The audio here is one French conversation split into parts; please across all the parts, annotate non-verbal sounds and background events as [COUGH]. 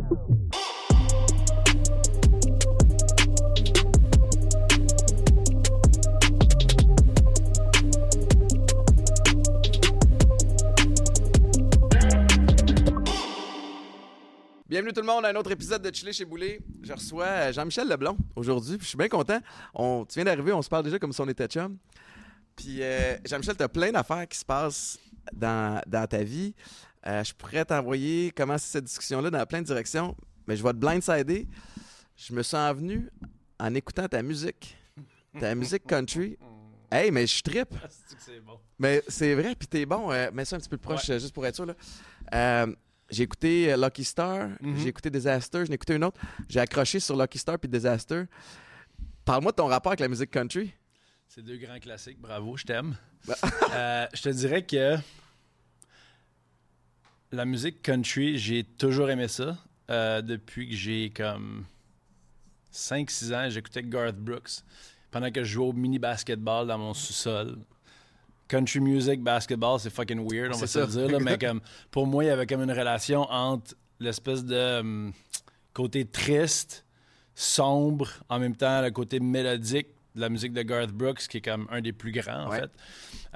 Bienvenue tout le monde à un autre épisode de Chili chez Boulet. Je reçois euh, Jean-Michel Leblond aujourd'hui. Je suis bien content. On, tu viens d'arriver, on se parle déjà comme si on était chum. Puis euh, Jean-Michel, tu as plein d'affaires qui se passent dans, dans ta vie. Euh, je pourrais t'envoyer commencer cette discussion-là dans plein de directions, mais je vais te blindsider. Je me sens venu en écoutant ta musique, ta [LAUGHS] musique country. Hey, mais je trippe. c'est bon? Mais c'est vrai, puis t'es bon. euh, mets ça un petit peu plus proche, euh, juste pour être sûr. Là. Euh, j'ai écouté Lucky Star, Mhm. j'ai écouté Disaster, j'en ai écouté une autre. J'ai accroché sur Lucky Star puis Disaster. Parle-moi de ton rapport avec la musique country. C'est deux grands classiques. Bravo, je t'aime. Bah. Je te dirais que la musique country, j'ai toujours aimé ça. Euh, depuis que j'ai comme 5-6 ans, j'écoutais Garth Brooks pendant que je jouais au mini basketball dans mon sous-sol. Country music, basketball, c'est fucking weird, on va se le dire. là, mais [LAUGHS] comme, pour moi, il y avait comme une relation entre l'espèce de hum, côté triste, sombre, en même temps le côté mélodique de la musique de Garth Brooks, qui est comme un des plus grands, en Ouais. fait,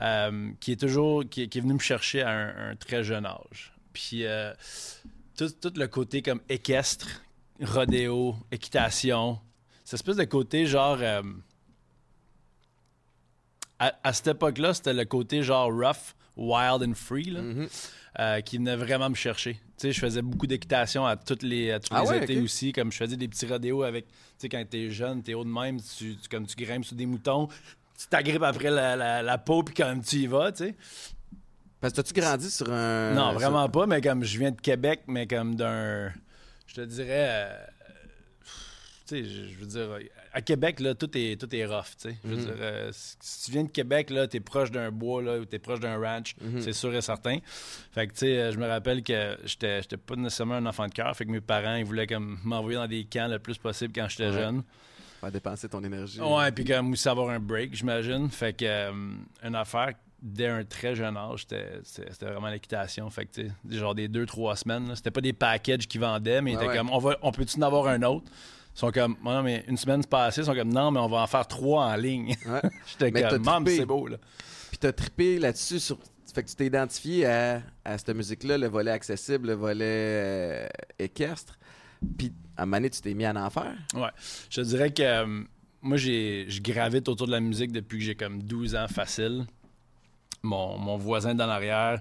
euh, qui est toujours, qui, est- qui est venu me chercher à un, un très jeune âge. Puis euh, tout, tout le côté comme équestre, rodéo, équitation, cette espèce de côté genre... euh, à, à cette époque-là, c'était le côté genre rough, wild and free, là, Mhm. euh, qui venait vraiment me chercher. Tu sais, je faisais beaucoup d'équitation à toutes les, à tous Ah les ouais, étés aussi, comme je faisais des petits rodéos avec, tu sais, quand t'es jeune, t'es haut de même, tu, tu- comme tu grimpes sur des moutons, tu t'agrippes après la, la, la peau, puis quand tu y vas, tu sais. Parce que t'as-tu grandi sur un. non, vraiment pas, mais comme je viens de Québec, mais comme d'un, je te dirais, euh, tu sais, je veux dire, à Québec, là, tout est, tout est rough, tu sais. Je veux Mhm. dire, euh, si tu viens de Québec, là, t'es proche d'un bois, là, ou t'es proche d'un ranch, Mhm. c'est sûr et certain. Fait que, tu sais, je me rappelle que j'étais j'étais pas nécessairement un enfant de cœur, fait que mes parents, ils voulaient comme m'envoyer dans des camps le plus possible quand j'étais Ouais. jeune. Faire dépenser ton énergie. Ouais, puis comme aussi avoir un break, j'imagine. Fait que, euh, une affaire, dès un très jeune âge, c'était vraiment l'équitation. Fait que, genre des deux, trois semaines, c'était pas des packages qu'ils vendaient, mais ils Ouais, étaient ouais. comme, on, va, on peut-tu en avoir un autre? Ils sont comme, non, mais une semaine passée, ils sont comme, non, mais on va en faire trois en ligne. Ouais. [LAUGHS] J'étais comme, c'est beau, là. Puis t'as trippé là-dessus. Sur... Fait que tu t'es identifié à, à cette musique-là, le volet accessible, le volet euh, équestre. Puis à un moment donné, tu t'es mis à en faire. Ouais. Je te dirais que euh, moi, j'ai, je gravite autour de la musique depuis que j'ai comme 12 ans facile. Mon, mon voisin dans l'arrière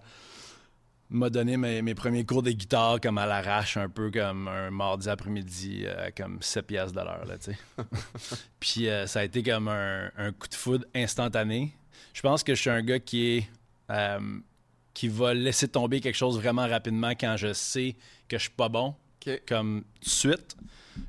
m'a donné mes, mes premiers cours de guitare comme à l'arrache, un peu comme un mardi après-midi, euh, comme 7 piastres de l'heure, là, tu sais. [LAUGHS] Puis euh, ça a été comme un, un coup de foudre instantané. Je pense que je suis un gars qui est... euh, qui va laisser tomber quelque chose vraiment rapidement quand je sais que je suis pas bon comme tout de suite,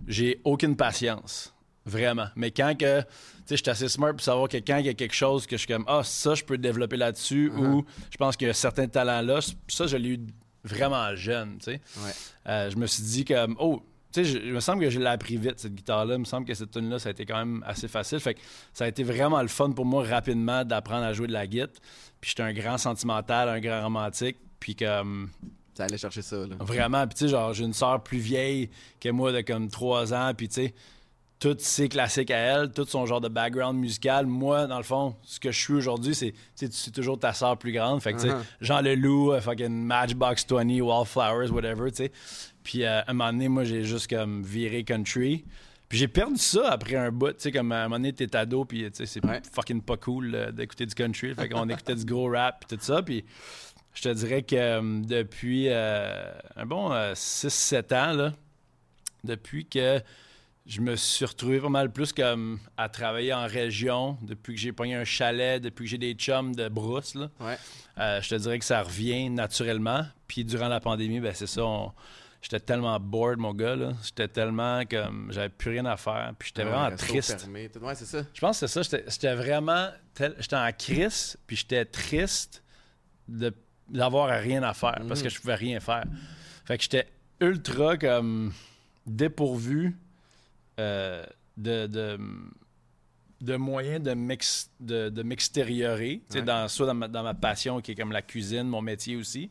j'ai aucune patience. Vraiment. Mais quand que, tu sais, je suis assez smart pour savoir que quand il y a quelque chose que je suis comme, ah, ça, je peux développer là-dessus, Uh-huh. ou je pense qu'il y a certains talents-là, ça, je l'ai eu vraiment jeune, tu sais. Ouais. Euh, je me suis dit comme, oh, tu sais, je- il me semble que je l'ai appris vite, cette guitare-là. Il me semble que cette tune là ça a été quand même assez facile. Fait que ça a été vraiment le fun pour moi rapidement d'apprendre à jouer de la guitare. Puis j'étais un grand sentimental, un grand romantique. Puis comme, Ça allait chercher ça, là. Vraiment. Puis, tu sais, genre, j'ai une sœur plus vieille que moi de comme 3 ans. Puis, tu sais, toutes ses classiques à elle, tout son genre de background musical. Moi, dans le fond, ce que je suis aujourd'hui, c'est, toujours ta sœur plus grande. Fait que, tu sais, Uh-huh. Jean Leloup, euh, fucking Matchbox 20, Wallflowers, whatever, tu sais. Puis, euh, à un moment donné, moi, j'ai juste comme viré country. Puis j'ai perdu ça après un bout, tu sais, comme à un moment donné, t'es ado, puis tu sais, c'est Ouais. fucking pas cool euh, d'écouter du country. Fait qu'on écoutait du gros rap, puis tout ça. Puis je te dirais que euh, depuis euh, un bon 6-7 ans, là, depuis que je me suis retrouvé pas mal plus comme à travailler en région, depuis que j'ai pogné un chalet, depuis que j'ai des chums de brousse, là, Ouais. euh, je te dirais que ça revient naturellement. Puis durant la pandémie, ben c'est ça, on- j'étais tellement bored, mon gars. J'étais tellement comme, j'avais plus rien à faire, puis j'étais Ouais, vraiment triste. Ouais, c'est ça. Je pense que c'est ça. J'étais- vraiment. tel- J'étais en crise, puis j'étais triste de d'avoir rien à faire parce que je pouvais rien faire. Fait que j'étais ultra comme dépourvu euh, de, de, de moyens de m'ex- de, de m'extériorer, Ouais. dans, soit dans ma, dans ma passion qui est comme la cuisine, mon métier aussi.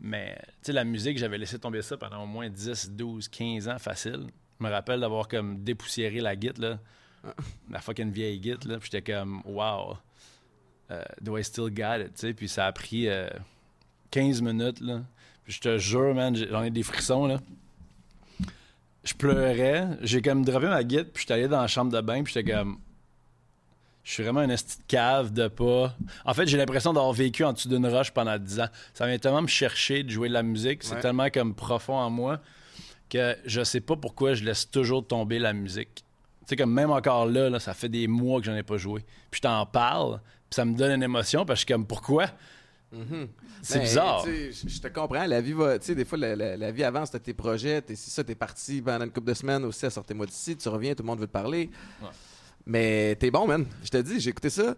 Mais la musique, j'avais laissé tomber ça pendant au moins 10, 12, 15 ans facile. Je me rappelle d'avoir comme dépoussiéré la guite, là, [LAUGHS] la fucking vieille guite, là, puis j'étais comme, wow, euh, do I still got it, tu sais, puis ça a pris euh, 15 minutes, là. Puis je te jure, man, j'ai- j'en ai des frissons, là. Je pleurais, j'ai comme droppé ma guite, puis j'étais allé dans la chambre de bain, puis j'étais comme, je suis vraiment un esti de cave de pas. En fait, j'ai l'impression d'avoir vécu en dessous d'une roche pendant 10 ans. Ça vient tellement me chercher de jouer de la musique. C'est Ouais. tellement comme profond en moi que je sais pas pourquoi je laisse toujours tomber la musique. Tu sais, comme même encore là, là, ça fait des mois que j'en ai pas joué. Puis je t'en parle, puis ça me donne une émotion, parce que je suis comme, pourquoi? C'est Ben, bizarre. tu Je te comprends. La vie va. Tu sais, des fois, la, la- la vie avance, t'as tes projets, t'es si ça, t'es parti pendant une couple de semaines aussi à sortez-moi d'ici, tu reviens, tout le monde veut te parler. Ouais. Mais t'es bon, man. Je te dis, j'ai écouté ça.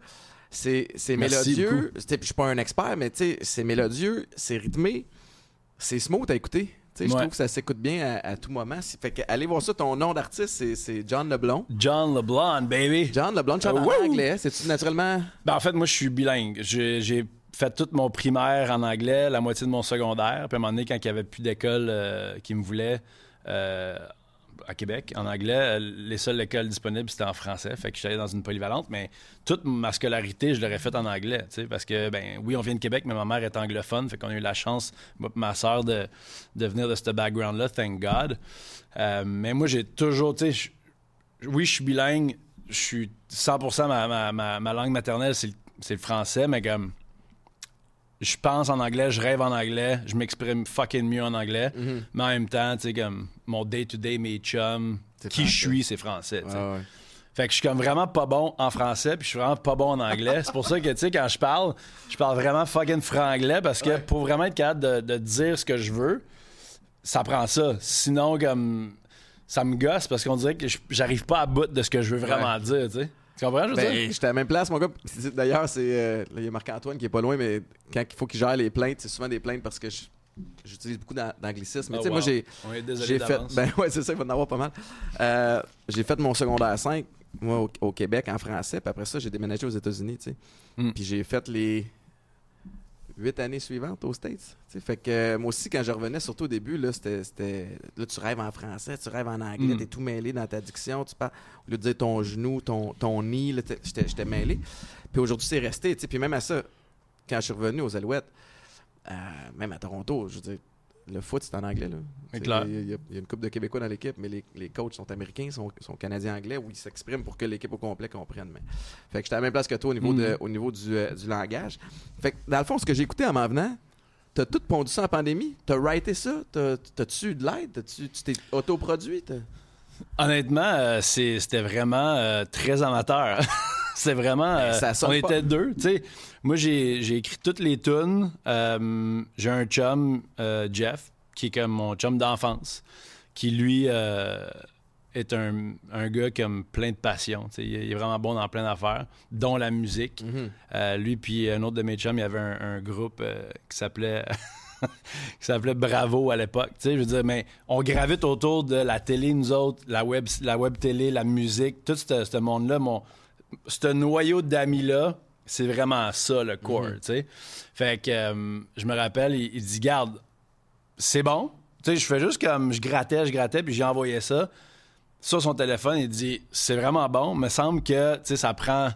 C'est c'est mélodieux. Je suis pas un expert, mais tu sais, c'est mélodieux, c'est rythmé, c'est smooth à écouter. Tu Je trouve que ça s'écoute bien à, à tout moment. C'est- Fait que allez voir ça. Ton nom d'artiste, c'est- c'est John Leblond. John LeBlanc, baby. John Leblond, chante Euh, en anglais. C'est-tu naturellement? Ben, en fait, moi, je suis bilingue. J'ai j'ai fait tout mon primaire en anglais, la moitié de mon secondaire. Puis à un moment donné, quand il n'y avait plus d'école euh, qui me voulait euh, à Québec, en anglais, euh, les seules écoles disponibles, c'était en français. Fait que je suis allé dans une polyvalente. Mais toute ma scolarité, je l'aurais faite en anglais. Parce que, ben oui, on vient de Québec, mais ma mère est anglophone. Fait qu'on a eu la chance, ma soeur, de, de venir de ce background-là, thank God. Mais moi, j'ai toujours, tu sais, oui, je suis bilingue. Je suis 100% ma, ma, langue maternelle, c'est le, le français, mais comme je pense en anglais, je rêve en anglais, je m'exprime fucking mieux en anglais, mais en même temps, tu sais, comme mon day-to-day, mes chums, qui je suis, c'est français. Ouais, ouais. Fait que je suis comme vraiment pas bon en français, puis je suis vraiment pas bon en anglais. C'est pour ça que, tu sais, quand je parle, je parle vraiment fucking franglais, parce que Ouais. pour vraiment être capable de, de dire ce que je veux, ça prend ça. Sinon, comme, ça me gosse, parce qu'on dirait que j'arrive pas à bout de ce que je veux vraiment dire, tu sais. Tu comprends, je veux Ben, dire? j'étais à la même place, mon gars. D'ailleurs, c'est. euh, là, il y a Marc-Antoine qui est pas loin, mais quand il faut qu'il gère les plaintes, c'est souvent des plaintes parce que j'utilise beaucoup d'an- d'anglicisme. Mais Oh, tu sais, moi, wow. j'ai. On est désolé J'ai fait. d'avance. Ben ouais, c'est ça, il va en avoir pas mal. Euh, j'ai fait mon secondaire 5, moi, au, au Québec, en français. Puis après ça, j'ai déménagé aux États-Unis, tu sais. Mm. Puis j'ai fait les huit années suivantes aux States. tu. Fait que euh, moi aussi, quand je revenais, surtout au début, là, c'était, Là, tu rêves en français, tu rêves en anglais, Mm. t'es tout mêlé dans ta diction. Tu parles, au lieu de dire ton genou, ton, ton nid, j'étais, mêlé. Puis aujourd'hui, c'est resté. tu. Puis même à ça, quand je suis revenu aux Alouettes, euh, même à Toronto, je veux dire, le foot, c'est en anglais. Il y, a- y y une couple de Québécois dans l'équipe, mais les, les coachs sont américains, sont, sont canadiens-anglais, où ils s'expriment pour que l'équipe au complet comprenne. Mais... Fait que j'étais à la même place que toi au niveau, de- Mhm. au niveau du, euh, du langage. Fait que dans le fond, ce que j'ai écouté en m'en venant, t'as tout pondu ça en pandémie? T'as writé ça? T'as- T'as-tu eu de l'aide? Tu t'es autoproduit? Honnêtement, euh, c'était vraiment euh, très amateur. [LAUGHS] c'est vraiment. euh, ça on pas. était deux. tu sais. Moi, j'ai j'ai écrit toutes les tunes. Euh, j'ai un chum, euh, Jeff, qui est comme mon chum d'enfance, qui lui est un, un gars comme plein de passion. Il est vraiment bon dans plein d'affaires, dont la musique. Euh, lui puis un autre de mes chums, il y avait un, un groupe euh, qui s'appelait [LAUGHS] qui s'appelait Bravo à l'époque. Je veux dire, mais on gravite autour de la télé, nous autres, la web, la web télé, la musique, tout ce, ce monde-là, mon, ce noyau d'amis-là, c'est vraiment ça le core, tu sais. Fait que euh, je me rappelle, il, il dit, garde, c'est bon. Tu sais, je fais juste comme, je grattais, je grattais, puis j'ai envoyé ça. Sur son téléphone, il dit, c'est vraiment bon, me semble que, tu sais, ça prend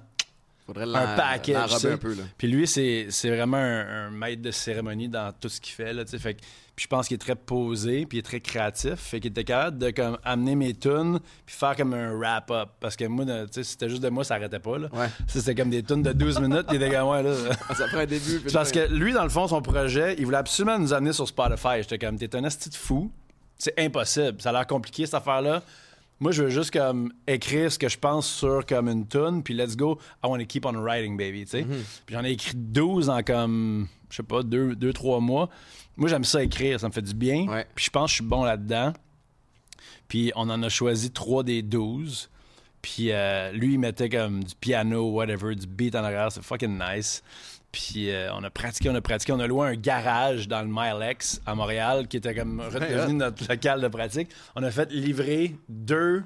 Faudrait un package. un peu. Là. Puis lui, c'est c'est vraiment un, un maître de cérémonie dans tout ce qu'il fait. Là, tu sais. fait que- puis je pense qu'il est très posé, puis il est très créatif. Fait qu'il était capable de comme, amener mes tunes, puis faire comme un wrap-up. Parce que moi, tu sais, si c'était juste de moi, ça arrêtait pas. Là. Ouais. C'était comme des tunes de 12 minutes, puis il était comme, ouais, là. [LAUGHS] Ça prend un début. parce que lui, dans le fond, son projet, il voulait absolument nous amener sur Spotify. J'étais comme, t'es un asti de fou. C'est impossible. Ça a l'air compliqué, cette affaire-là. Moi, je veux juste comme écrire ce que je pense sur comme une tune, puis let's go. I want to keep on writing, baby, tu sais. Puis j'en ai écrit 12 en comme, je sais pas, 2, deux, 3 mois. Moi, j'aime ça écrire, ça me fait du bien. Ouais. Puis je pense que je suis bon là-dedans. Puis on en a choisi 3 des 12. Puis euh, lui, il mettait comme du piano, whatever, du beat en arrière. C'est fucking nice. Puis euh, on a pratiqué, on a pratiqué. On a loué un garage dans le Milex à Montréal qui était comme redevenu notre local de pratique. On a fait livrer deux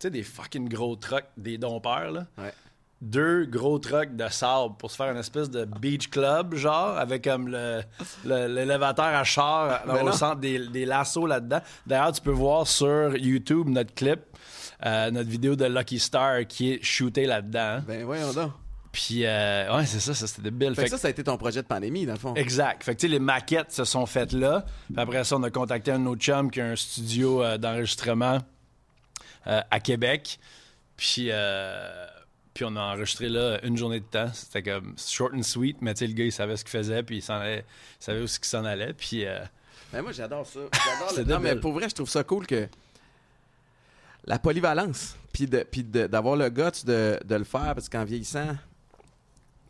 sais, des fucking gros trucks, des dompeurs, là. Ouais. Deux gros trucks de sable pour se faire une espèce de beach club, genre, avec comme le- l'élévateur à char Ben au non. centre des, des lassos là-dedans. D'ailleurs, tu peux voir sur YouTube notre clip, euh, notre vidéo de Lucky Star qui est shootée là-dedans. hein. Ben voyons donc. Puis, euh, ouais, c'est ça, ça c'était débile. Fait Fait que ça, ça a été ton projet de pandémie, dans le fond. Exact. Fait que, tu sais, les maquettes se sont faites là. Puis après ça, on a contacté un autre chum qui a un studio euh, d'enregistrement euh, à Québec. Puis, euh, puis on a enregistré là une journée de temps. C'était comme short and sweet, mais tu sais, le gars, il savait ce qu'il faisait, puis il, s'en allait- il savait où ce qu'il s'en allait. Puis, euh, Ben moi, j'adore ça. J'adore le... Non, mais pour vrai, je trouve ça cool que la polyvalence, puis de, puis de- d'avoir le guts de, de le faire, parce qu'en vieillissant,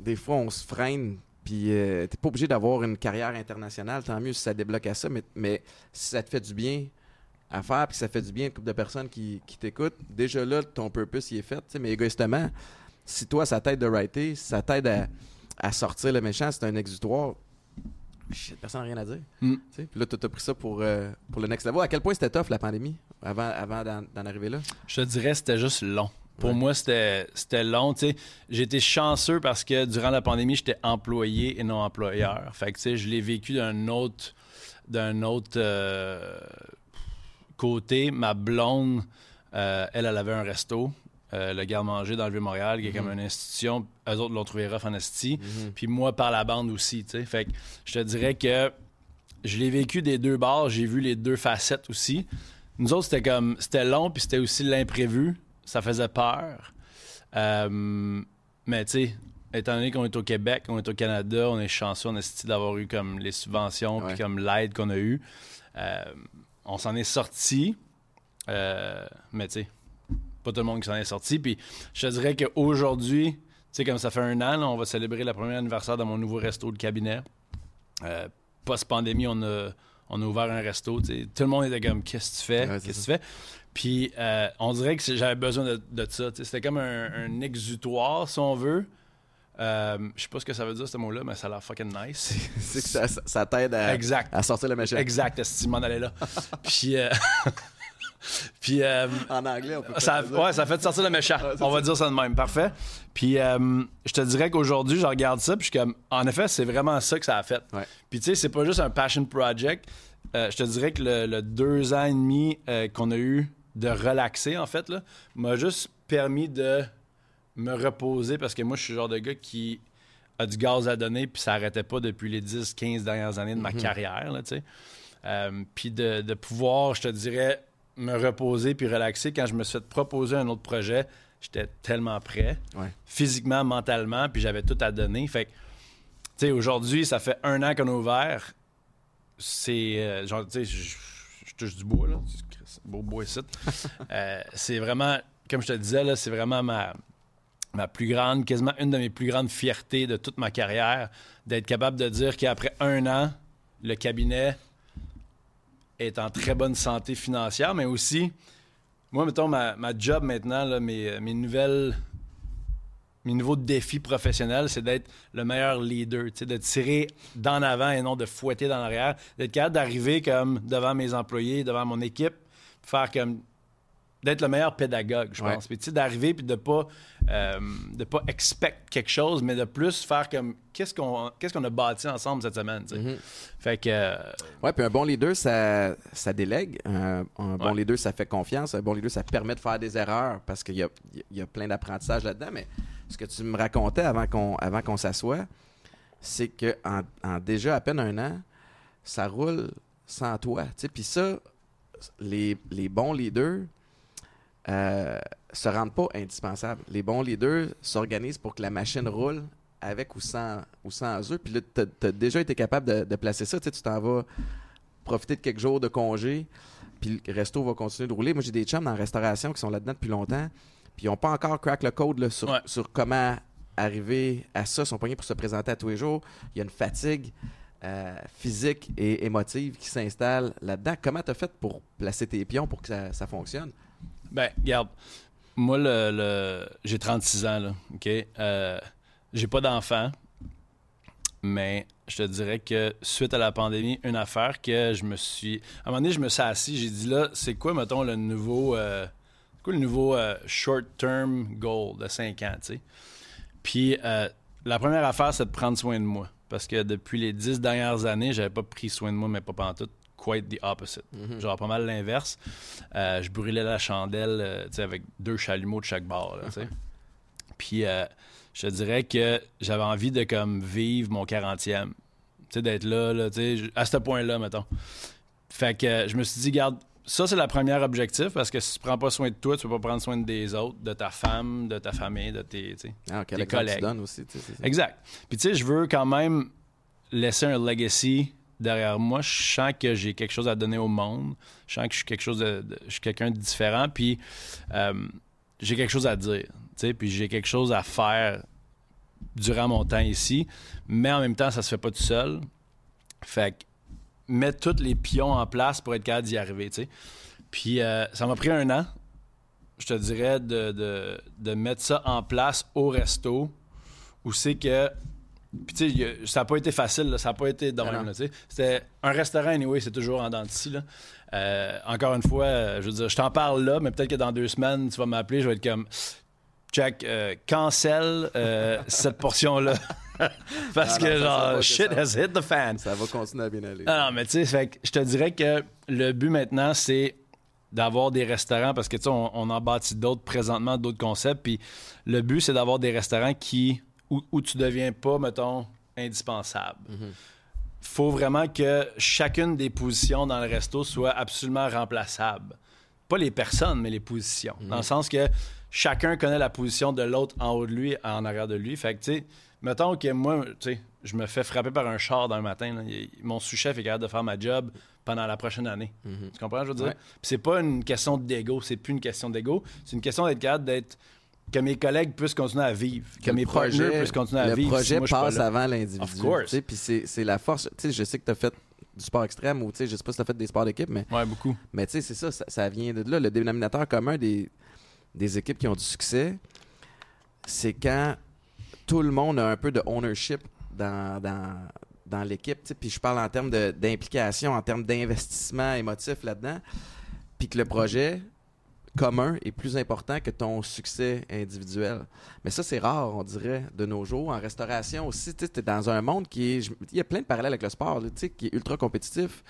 des fois, on se freine, puis euh, t'es pas obligé d'avoir une carrière internationale, tant mieux si ça débloque à ça, mais, mais si ça te fait du bien à faire, puis ça fait du bien à une couple de personnes qui, qui t'écoutent, déjà là, ton purpose, il est fait, mais égoïstement, si toi, ça t'aide de writer, si ça t'aide à, à sortir le méchant, c'est un exutoire, shit, personne n'a rien à dire. Mm. Puis là, tu as pris ça pour, euh, pour le next level. À quel point c'était tough la pandémie avant, avant d'en, arriver là? je te dirais, c'était juste long. Pour Ouais. moi, c'était c'était long. tu sais. J'ai été chanceux parce que durant la pandémie, j'étais employé et non employeur. Fait que, tu sais, je l'ai vécu d'un autre, d'un autre euh, côté. Ma blonde, euh, elle, elle avait un resto, euh, le garde-manger dans le Vieux-Montréal, qui est comme une institution. Eux autres l'ont trouvé rough en esti. Puis moi, par la bande aussi, tu sais. Fait que je te dirais que je l'ai vécu des deux bords. J'ai vu les deux facettes aussi. Nous autres, c'était comme... C'était long, puis c'était aussi l'imprévu. Ça faisait peur. Euh, mais tu sais, étant donné qu'on est au Québec, on est au Canada, on est chanceux, on est d'avoir eu comme les subventions, puis comme l'aide qu'on a eue. Euh, on s'en est sorti, euh, mais tu sais, pas tout le monde qui s'en est sorti. Puis je te dirais qu'aujourd'hui, tu sais, comme ça fait un an, là, on va célébrer le premier anniversaire de mon nouveau resto de cabinet. Euh, Post-pandémie, on a, on a ouvert un resto. tu sais. Tout le monde était comme Qu'est-ce que tu fais? Ouais, Qu'est-ce que tu fais? Puis euh, on dirait que j'avais besoin de, de ça. C'était comme un, un exutoire, si on veut. Euh, je sais pas ce que ça veut dire, ce mot-là, mais ça a l'air fucking nice. [LAUGHS] C'est que ça, ça- ça t'aide à, Exact. à sortir le méchant. Exact, est-ce que tu m'en allais là? [LAUGHS] Puis, euh, [LAUGHS] puis euh, En anglais, on peut ça, dire. ouais, ça fait sortir le méchant. Ouais, c'est On va dire ça de même. Parfait. Puis, euh, je te dirais qu'aujourd'hui, je regarde ça, puis je suis comme, en effet, c'est vraiment ça que ça a fait. Ouais. Puis, tu sais, c'est pas juste un passion project. Euh, je te dirais que le, le deux ans et demi qu'on a eu de relaxer, en fait, m'a juste permis de me reposer parce que moi, je suis le genre de gars qui a du gaz à donner, puis ça arrêtait pas depuis les 10, 15 dernières années de ma carrière, là, tu sais. Euh, puis de, de pouvoir, je te dirais, me reposer puis relaxer. Quand je me suis fait proposer un autre projet, j'étais tellement prêt, Ouais. physiquement, mentalement, puis j'avais tout à donner. Fait que, tu sais, aujourd'hui, ça fait un an qu'on a ouvert. C'est, euh, genre, tu sais, je touche du bois, là. C'est beau bois ici. [LAUGHS] Euh, c'est vraiment, comme je te disais, là, c'est vraiment ma, ma plus grande, quasiment une de mes plus grandes fiertés de toute ma carrière, d'être capable de dire qu'après un an, le cabinet est en très bonne santé financière, mais aussi, moi, mettons, ma, job maintenant, mes, mes nouvelles. Mes nouveaux défis professionnels, c'est d'être le meilleur leader, de tirer d'en avant et non de fouetter dans l'arrière, d'être capable d'arriver comme devant mes employés, devant mon équipe, faire comme d'être le meilleur pédagogue, je Ouais. pense. Puis tu sais, d'arriver puis de pas euh, de pas expect quelque chose, mais de plus faire comme qu'est-ce qu'on qu'est-ce qu'on a bâti ensemble cette semaine. tu sais. Mhm. Fait que euh, Ouais, puis un bon leader, ça, ça délègue. Un, un bon Ouais. leader, ça fait confiance. Un bon leader, ça permet de faire des erreurs parce qu'il y a, y a plein d'apprentissage là-dedans. Mais ce que tu me racontais avant qu'on avant qu'on s'assoie, c'est que en, en déjà à peine un an, ça roule sans toi. tu sais. Puis ça, les, les bons leaders euh, se rendent pas indispensables. Les bons leaders s'organisent pour que la machine roule avec ou sans, ou sans eux. Puis là, tu as, déjà été capable de, de placer ça. Tu sais, tu t'en vas profiter de quelques jours de congé, puis le resto va continuer de rouler. Moi, j'ai des chums dans la restauration qui sont là-dedans depuis longtemps, puis ils n'ont pas encore crack le code là, sur, Ouais. sur comment arriver à ça. Ils sont pognés pour se présenter à tous les jours. Il y a une fatigue euh, physique et émotive qui s'installe là-dedans. Comment tu as fait pour placer tes pions pour que ça, ça fonctionne? Ben, regarde, moi, le, le- j'ai 36 ans, là, OK? Euh, j'ai pas d'enfant, mais je te dirais que suite à la pandémie, une affaire que je me suis... À un moment donné, je me suis assis, j'ai dit là, c'est quoi, mettons, le nouveau... euh, quoi le nouveau euh, short-term goal de 5 ans, tu sais? Puis la première affaire, c'est de prendre soin de moi. Parce que depuis les 10 dernières années, j'avais pas pris soin de moi, mais pas pendant tout. Quite the opposite. Genre pas mal l'inverse. Euh, je brûlais la chandelle euh, tu sais, avec deux chalumeaux de chaque bord. là, sais. Puis euh, je te dirais que j'avais envie de comme vivre mon 40e. Tu sais, d'être là, là tu sais, à ce point-là, mettons. Fait que je me suis dit, garde, ça c'est le premier objectif parce que si tu prends pas soin de toi, tu peux pas prendre soin des autres, de ta femme, de ta famille, de tes. tu sais. Ah, quel Tes tu collègues. donnes aussi. Exact. Puis tu sais, je veux quand même laisser un legacy derrière moi. Je sens que j'ai quelque chose à donner au monde. Je sens que je suis quelque chose de, je suis quelqu'un de différent. Puis euh, j'ai quelque chose à dire. Puis j'ai quelque chose à faire durant mon temps ici. Mais en même temps, ça se fait pas tout seul. Fait que mettre tous les pions en place pour être capable d'y arriver. tu sais. Puis euh, ça m'a pris un an, je te dirais, de- de mettre ça en place au resto où c'est que. Puis, tu sais, ça n'a pas été facile, là, ça n'a pas été de même. C'était un restaurant, anyway, c'est toujours en dents de. Euh, encore une fois, euh, je veux dire, je t'en parle là, mais peut-être que dans deux semaines, tu vas m'appeler, je vais être comme. Jack, euh, cancel euh, [LAUGHS] cette portion-là. Parce non, que, genre, que shit has hit the fan. Ça va continuer à bien aller. Ah non, mais tu sais, je te dirais que le but maintenant, c'est d'avoir des restaurants parce que tu sais, on, on en bâtit d'autres présentement, d'autres concepts. Puis le but, c'est d'avoir des restaurants qui où, où tu deviens pas, mettons, indispensable. faut vraiment que chacune des positions dans le resto soit absolument remplaçable. Pas les personnes, mais les positions. Dans le sens que chacun connaît la position de l'autre en haut de lui, en arrière de lui. Fait que, tu sais, mettons que moi, tu sais, je me fais frapper par un char d'un matin. là. Mon sous-chef est capable de faire ma job pendant la prochaine année. Tu comprends, ce que je veux dire? Ouais. Puis c'est pas une question d'ego, c'est plus une question d'ego. C'est une question d'être capable d'être. Que mes collègues puissent continuer à vivre, que, le mes partenaires puissent continuer à le vivre. si projet moi, passe avant l'individu. Puis c'est la force. Tu sais, je sais que tu as fait du sport extrême ou je sais pas si tu as fait des sports d'équipe, mais, Ouais, beaucoup. mais tu sais, c'est ça, ça, ça vient de là. Le dénominateur commun des, des équipes qui ont du succès, c'est quand tout le monde a un peu de ownership dans, dans, dans l'équipe. Puis je parle en termes d'implication, en termes d'investissement émotif là-dedans. Puis que le projet commun est plus important que ton succès individuel. Mais ça, c'est rare, on dirait, de nos jours. En restauration aussi, tu es dans un monde qui est... Il y a plein de parallèles avec le sport, tu sais, qui est ultra compétitif.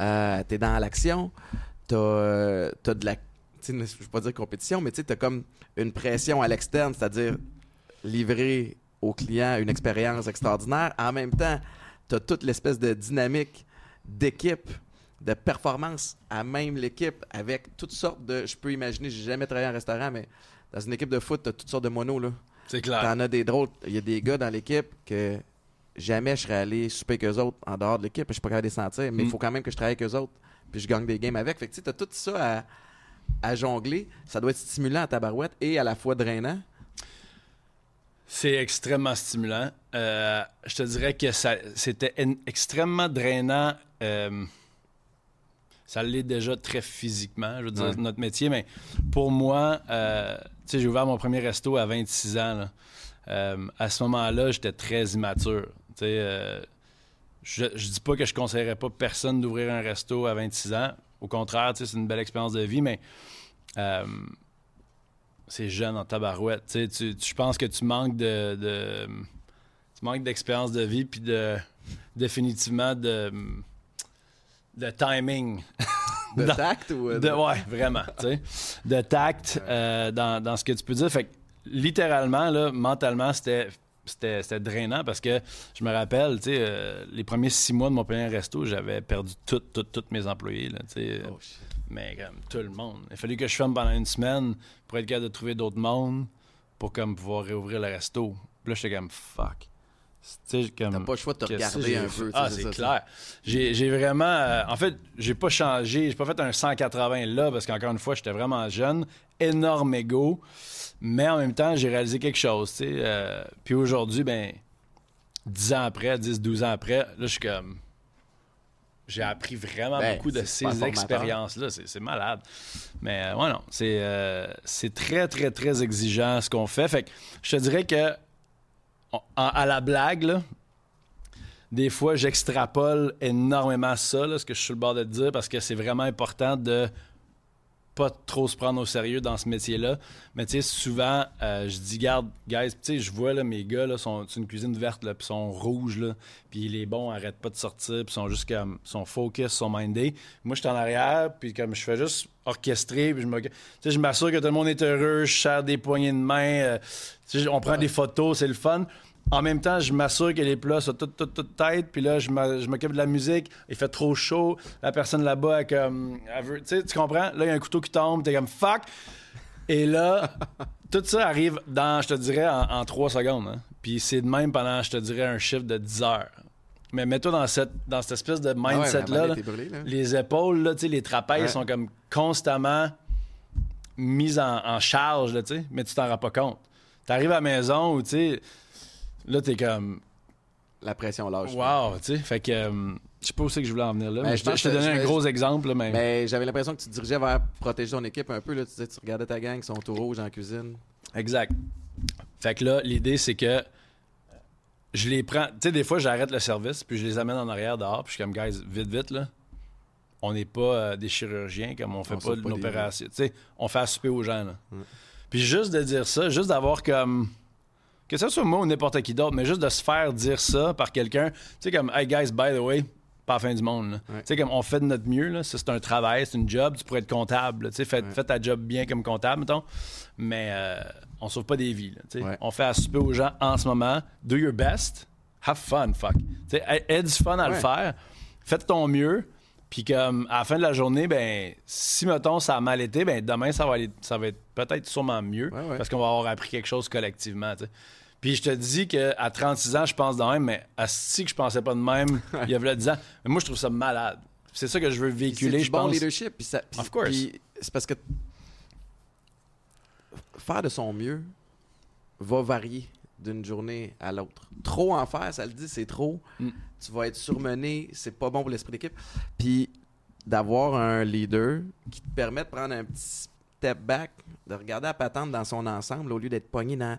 Euh, tu es dans l'action. Tu as, de la... Je ne pas dire compétition, mais tu as comme une pression à l'externe, c'est-à-dire livrer au client une expérience extraordinaire. En même temps, tu as toute l'espèce de dynamique d'équipe, de performance à même l'équipe avec toutes sortes de. Je peux imaginer, j'ai jamais travaillé en restaurant, mais dans une équipe de foot, tu as toutes sortes de monos. Là. C'est clair. T'en as des drôles. Il y a des gars dans l'équipe que jamais je serais allé souper qu'eux autres en dehors de l'équipe. Je suis pas capable de les sentir, mais il Mm. faut quand même que je travaille avec eux autres. Puis je gagne des games avec. Fait que tu sais, as tout ça à, à jongler. Ça doit être stimulant à ta barouette et à la fois drainant. C'est extrêmement stimulant. Euh, je te dirais que ça, c'était en- extrêmement drainant. euh, ça l'est déjà très physiquement, je veux dire, Ouais. notre métier. Mais pour moi, euh, tu sais, j'ai ouvert mon premier resto à 26 ans. là. Euh, à ce moment-là, j'étais très immature. Tu sais, euh, je, je dis pas que je conseillerais pas personne d'ouvrir un resto à 26 ans. Au contraire, tu sais, c'est une belle expérience de vie, mais c'est jeune en tabarouette. Tu sais, tu- tu- je pense que tu manques de, de- tu manques d'expérience de vie puis de définitivement de de timing. De tact ou. euh, De, ouais, vraiment. tu sais. De tact euh, dans, dans ce que tu peux dire. Fait que, littéralement, là, mentalement, c'était. C'était, c'était drainant parce que je me rappelle, tu sais, euh, les premiers six mois de mon premier resto, j'avais perdu toutes, toutes, toutes mes employés. Là, tu sais. Oh. Mais comme tout le monde. Il a fallu que je ferme pendant une semaine pour être capable de trouver d'autres mondes pour comme pouvoir réouvrir le resto. Puis là, j'étais comme fuck. T'as pas le choix de te regarder un peu. Ah, c'est clair. J'ai vraiment. euh, en fait, j'ai pas changé. J'ai pas fait un 180 là parce qu'encore une fois, j'étais vraiment jeune. Énorme ego. Mais en même temps, j'ai réalisé quelque chose. tu sais. euh, puis aujourd'hui, ben, 10 ans après, 10, 12 ans après, là, je suis comme. J'ai appris vraiment Ben, beaucoup de ces expériences-là. C'est malade. Mais euh, ouais, non. C'est euh, c'est très, très, très exigeant ce qu'on fait. Fait que je te dirais que, à la blague, des fois, j'extrapole énormément ça, ce que je suis sur le bord de dire, parce que c'est vraiment important de pas trop se prendre au sérieux dans ce métier-là. Mais tu sais, souvent, euh, je dis, garde, guys, tu sais, je vois là, mes gars, là, sont c'est une cuisine verte, là, puis sont rouges, là, puis les bons arrêtent pas de sortir, puis sont juste comme, sont focus, sont mindés. Moi, je suis en arrière, puis comme je fais juste orchestrer, puis je me, tu sais, je m'assure que tout le monde est heureux, je serre des poignées de main, euh, on prend des photos, c'est le fun. En même temps, je m'assure que les plats sont toutes, toutes, toutes têtes. Puis là, je m'occupe de la musique. Il fait trop chaud. La personne là-bas, elle, comme, elle veut- tu sais, tu comprends? Là, il y a un couteau qui tombe. T'es comme fuck. Et là, [LAUGHS] tout ça arrive dans, je te dirais, en, trois secondes. hein. Puis c'est de même pendant, je te dirais, un chiffre de 10 heures. Mais mets-toi dans cette, dans cette espèce de Ah ouais, mindset-là. là. là. Les épaules, là, tu les trapèzes Ouais. sont comme constamment mises en, en charge, là, tu mais tu t'en rends pas compte. T'arrives à la maison où, tu sais, là, t'es comme, La pression lâche. wow, tu sais. Fait que, euh, je sais pas où c'est que je voulais en venir là, Ben, mais je je te- je- un gros exemple, là, mais... Mais j'avais l'impression que tu te dirigeais vers protéger ton équipe un peu. Là. Tu disais, tu regardais ta gang, ils sont tout rouges en cuisine. Exact. Fait que là, l'idée, c'est que je les prends. Tu sais, des fois, j'arrête le service, puis je les amène en arrière dehors, puis je suis comme, guys, vite, vite, là. On n'est pas euh, des chirurgiens, comme on fait On pas des l'opération. Tu sais, on fait à souper aux gens, là. Puis juste de dire ça, juste d'avoir comme. Que ce soit moi ou n'importe qui d'autre, mais juste de se faire dire ça par quelqu'un. Tu sais, comme, hey, guys, by the way, pas la fin du monde. Ouais. Tu sais, comme on fait de notre mieux, là. Ça, c'est un travail, c'est une job. Tu pourrais être comptable. Tu sais, fais, Ouais. fais ta job bien comme comptable, mettons. Mais euh, on sauve pas des vies. là, tu sais. Ouais. On fait à souper aux gens en ce moment. Do your best. Have fun, fuck. Tu sais, aie- aie du fun à le faire. Fais de ton mieux. Puis comme à la fin de la journée, ben si mettons ça a mal été, ben demain ça va aller, ça va être peut-être sûrement mieux Ouais, ouais. parce qu'on va avoir appris quelque chose collectivement. Puis je te dis qu'à 36 ans, je pense de même, mais à si que je pensais pas de même il y a 10 ans. Mais moi, je trouve ça malade. C'est ça que je veux véhiculer, je bon pense. leadership. Puis ça- puis- Of course. puis c'est parce que faire de son mieux va varier d'une journée à l'autre. Trop en faire, ça le dit, c'est trop. Mm. Tu vas être surmené, c'est pas bon pour l'esprit d'équipe. Puis d'avoir un leader qui te permet de prendre un petit step back, de regarder la patente dans son ensemble au lieu d'être pogné dans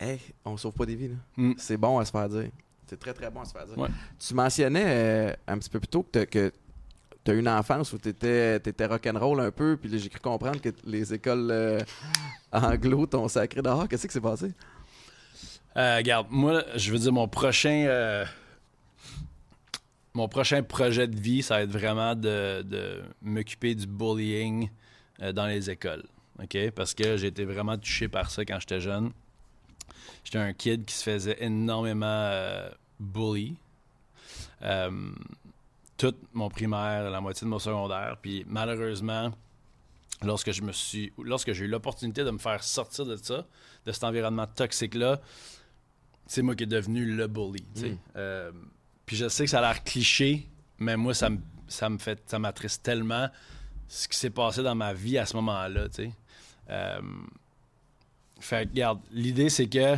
Hey, on sauve pas des vies. là. Mm. C'est bon à se faire dire. C'est très très bon à se faire dire. Ouais. Tu mentionnais euh, un petit peu plus tôt que tu as eu une enfance où tu étais, rock'n'roll un peu, puis là, j'ai cru comprendre que les écoles euh, [LAUGHS] anglo t'ont sacré dehors. Qu'est-ce qui s'est passé? Euh, regarde, moi, je veux dire, mon prochain. Mon prochain projet de vie, ça va être vraiment de, de m'occuper du bullying euh, dans les écoles. OK? Parce que j'ai été vraiment touché par ça quand j'étais jeune. J'étais un kid qui se faisait énormément euh, bully. Euh, tout mon primaire, la moitié de mon secondaire. Puis malheureusement, lorsque je me suis. Lorsque j'ai eu l'opportunité de me faire sortir de ça, de cet environnement toxique-là, c'est moi qui est devenu le bully. Mm. Puis je sais que ça a l'air cliché, mais moi, ça me, ça me fait. ça m'attriste tellement ce qui s'est passé dans ma vie à ce moment-là. tu sais. Euh, regarde, l'idée, c'est que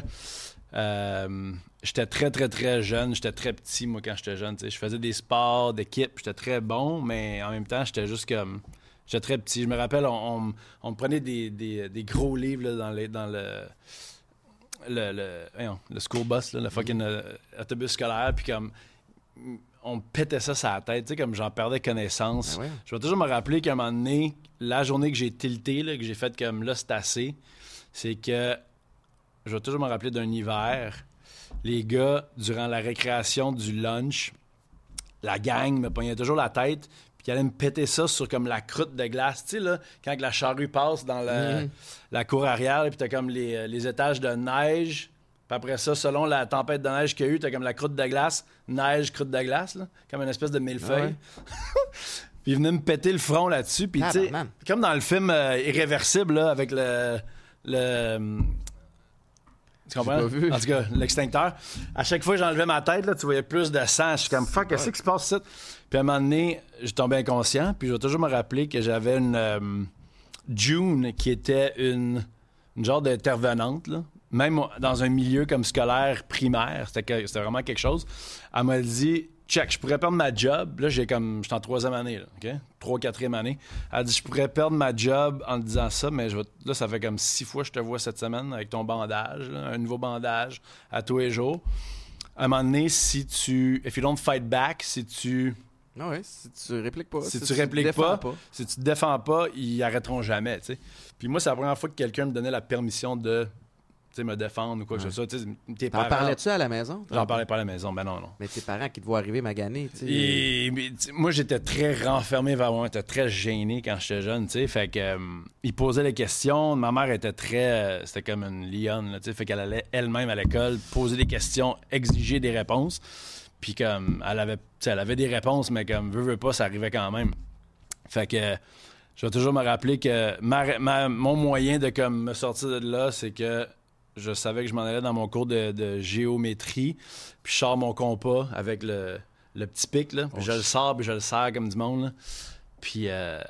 euh, j'étais très, très, très jeune. J'étais très petit, moi, quand j'étais jeune. Je faisais des sports d'équipe. J'étais très bon, mais en même temps, j'étais juste comme. J'étais très petit. Je me rappelle, on, on- me prenait des, des- gros livres là, dans, les, dans le. Le, le, le school bus, là, le fucking euh, autobus scolaire, puis comme on me pétait ça sur la tête, tu sais, comme j'en perdais connaissance. Ben ouais. Je vais toujours me rappeler qu'à un moment donné, la journée que j'ai tilté, là, que j'ai fait comme là, c'est assez, c'est que je vais toujours me rappeler d'un hiver. Les gars, durant la récréation du lunch, la gang me pognait toujours la tête, puis ils allaient me péter ça sur comme la croûte de glace. Tu sais, là, quand la charrue passe dans Mhm. la cour arrière, puis t'as comme les, euh, les étages de neige. Puis après ça, selon la tempête de neige qu'il y a eu, t'as comme la croûte de glace, neige, croûte de glace, là, comme une espèce de millefeuille. [LAUGHS] puis ils venaient me péter le front là-dessus. Puis tu sais, comme dans le film euh, Irréversible, là, avec le. le tu comprends? pas vu. En tout cas, l'extincteur. À chaque fois que j'enlevais ma tête, là, tu voyais plus de sang. Je suis comme, fuck, qu'est-ce qui se passe ici? Puis à un moment donné, je tombais inconscient. Puis je vais toujours me rappeler que j'avais une. euh, June, qui était une, une genre d'intervenante, là. Même dans un milieu comme scolaire primaire, c'était vraiment quelque chose. Elle m'a dit Check, je pourrais perdre ma job. Là, j'ai comme. J'étais en troisième année, là, OK? Trois, quatrième année. Elle a dit Je pourrais perdre ma job en te disant ça, mais je vais- là, ça fait comme six fois que je te vois cette semaine avec ton bandage, là, un nouveau bandage à tous les jours. À un moment donné, si tu. If you don't fight back, si tu Ah ouais, si tu répliques pas. Si tu répliques défends pas, Si tu te défends pas, ils arrêteront jamais, tu sais. Puis moi, c'est la première fois que quelqu'un me donnait la permission de tu me défendre ou quoi que ce soit. T'en parents- parlais-tu à la maison? J'en parlais pas à la maison, ben non, non. Mais tes parents qui te voient arriver maganer, tu sais. Et, moi, j'étais très renfermé vers moi. J'étais très gêné quand j'étais jeune, tu sais. Fait que, euh, il posait les questions. Ma mère était très... euh, c'était comme une lionne, tu sais. Fait qu'elle allait elle-même à l'école poser des questions, exiger des réponses. Puis comme, elle avait, elle avait des réponses, mais comme, veut, veut pas, ça arrivait quand même. Fait que... Je vais toujours me rappeler que ma- ma- mon moyen de comme, me sortir de là, c'est que je savais que je m'en allais dans mon cours de, de géométrie, puis je sors mon compas avec le, le petit pic, là, puis je le sors, puis je le serre comme du monde. là. Puis euh,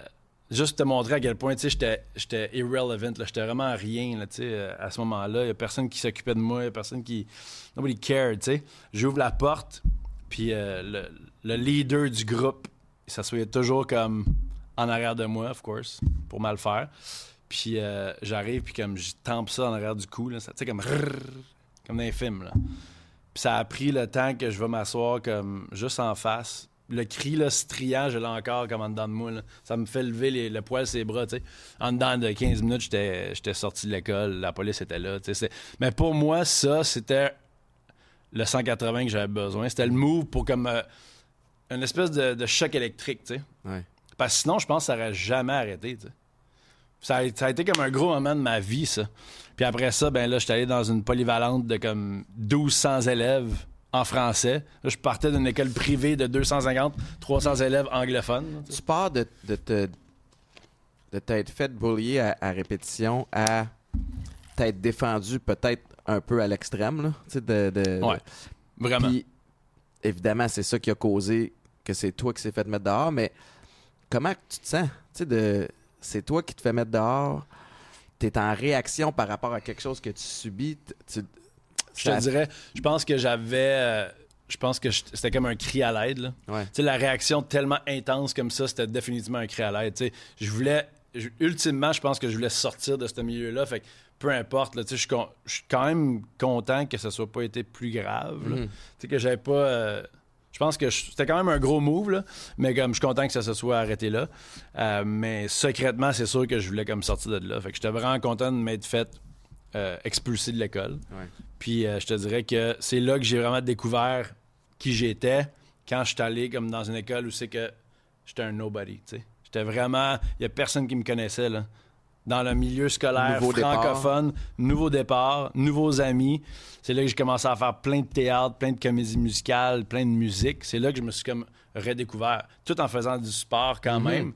juste te montrer à quel point, tu sais, j'étais- irrelevant, là, j'étais vraiment rien, là, tu sais, euh, à ce moment-là. Il n'y a personne qui s'occupait de moi, il n'y a personne qui... Nobody cared, tu sais. J'ouvre la porte, puis euh, le, le leader du groupe, il s'assoyait toujours comme en arrière de moi, of course, pour mal faire. Puis euh, j'arrive, puis comme je tampe ça en arrière du cou, là, ça, tu sais, comme rrrr, comme dans les films. Là. Puis ça a pris le temps que je vais m'asseoir comme juste en face. Le cri, là, striant, je l'ai encore comme en dedans de moi. là. Ça me fait lever les- le poil ses bras, tu sais. En dedans de 15 minutes, j'étais sorti de l'école, la police était là, tu sais. c'est- Mais pour moi, ça, c'était le 180 que j'avais besoin. C'était le move pour comme euh, une espèce de, de choc électrique, tu sais. Ouais. Parce que sinon, je pense que ça n'aurait jamais arrêté. tu sais. Ça a, ça a été comme un gros moment de ma vie, ça. Puis après ça, ben là, j'étais allé dans une polyvalente de comme 1200 élèves en français. Là, je partais d'une école privée de 250, 300 élèves anglophones. tu pars de, de te de t'être fait bullier à, à répétition à t'être défendu peut-être un peu à l'extrême, là. Tu sais, de, de- Ouais, Vraiment. Puis, évidemment, c'est ça qui a causé que c'est toi qui s'est fait mettre dehors, mais comment tu te sens? Tu sais, de... c'est toi qui te fais mettre dehors, t'es en réaction par rapport à quelque chose que tu subis. tu- je te dirais, je pense que j'avais. euh, je pense que je- c'était comme un cri à l'aide. là. Ouais. Tu sais, la réaction tellement intense comme ça, c'était définitivement un cri à l'aide. Tu je voulais, je- ultimement, je pense que je voulais sortir de ce milieu-là. Fait que peu importe, là, tu je suis con- je suis quand même content que ça soit pas été plus grave. là. Mhm. Tu sais, que j'avais pas. euh, je pense que c'était quand même un gros move, là, mais comme je suis content que ça se soit arrêté là. Euh, mais secrètement, c'est sûr que je voulais comme sortir de là. Fait que j'étais vraiment content de m'être fait euh, expulser de l'école. Ouais. Puis euh, je te dirais que c'est là que j'ai vraiment découvert qui j'étais quand je suis allé comme dans une école où c'est que j'étais un nobody, tu sais. J'étais vraiment... Il y a personne qui me connaissait, là. Dans le milieu scolaire Nouveau départ. francophone, nouveau départ, nouveaux amis. C'est là que j'ai commencé à faire plein de théâtre, plein de comédies musicales, plein de musique. C'est là que je me suis comme redécouvert, tout en faisant du sport quand Mhm. même.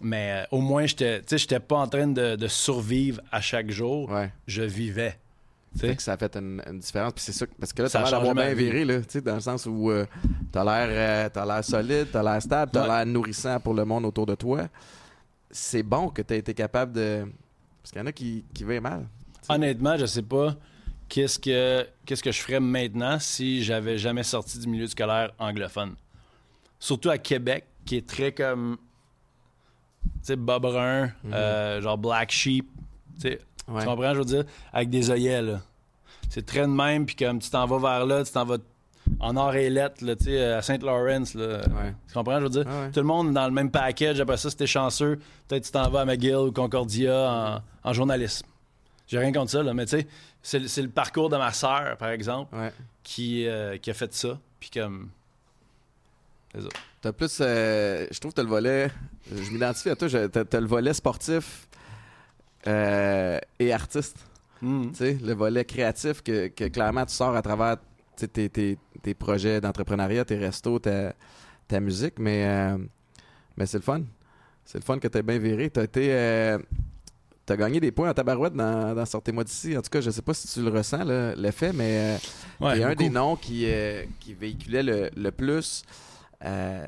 Mais euh, au moins, sais, j'étais pas en train de, de survivre à chaque jour. Ouais. Je vivais. Fait que ça a fait une, une différence. Puis c'est ça, parce que là, Ça t'as a l'air d'avoir bien viré, là, dans le sens où euh, t'as l'air euh, t'as l'air solide, t'as l'air stable, t'as Ouais. l'air nourrissant pour le monde autour de toi. C'est bon que t'aies été capable de. Parce qu'il y en a qui, qui vivent mal. Honnêtement, je sais pas qu'est-ce que qu'est-ce que je ferais maintenant si j'avais jamais sorti du milieu scolaire anglophone. Surtout à Québec, qui est très comme tu sais bas brun, euh, genre black sheep, tu sais, Ouais. tu comprends je veux dire? Avec des œillets là. C'est très de même puis comme tu t'en vas vers là, tu t'en vas en or et lettres là, à. Ouais. Tu comprends je veux dire? Ouais. tout le monde dans le même package. Après ça, si t'es chanceux, peut-être tu t'en vas à McGill ou Concordia en, en journalisme. J'ai rien contre ça, là, mais tu sais, c'est, le- c'est le parcours de ma sœur, par exemple, Ouais. qui, euh, qui a fait ça. Puis comme. T'as plus. euh, je trouve que t'as le volet. Je m'identifie à toi. T'as, le volet sportif euh, et artiste. Mhm. Tu sais, le volet créatif que, que clairement tu sors à travers tes, tes- tes projets d'entrepreneuriat, tes restos, ta, ta musique, mais, euh, mais c'est le fun. C'est le fun que tu bien viré. Tu été. euh, T'as gagné des points en tabarouette dans, dans Sortez-moi d'ici. En tout cas, je sais pas si tu le ressens, l'effet, mais euh, Ouais, t'es un des noms qui, euh, qui véhiculait le, le plus. Euh,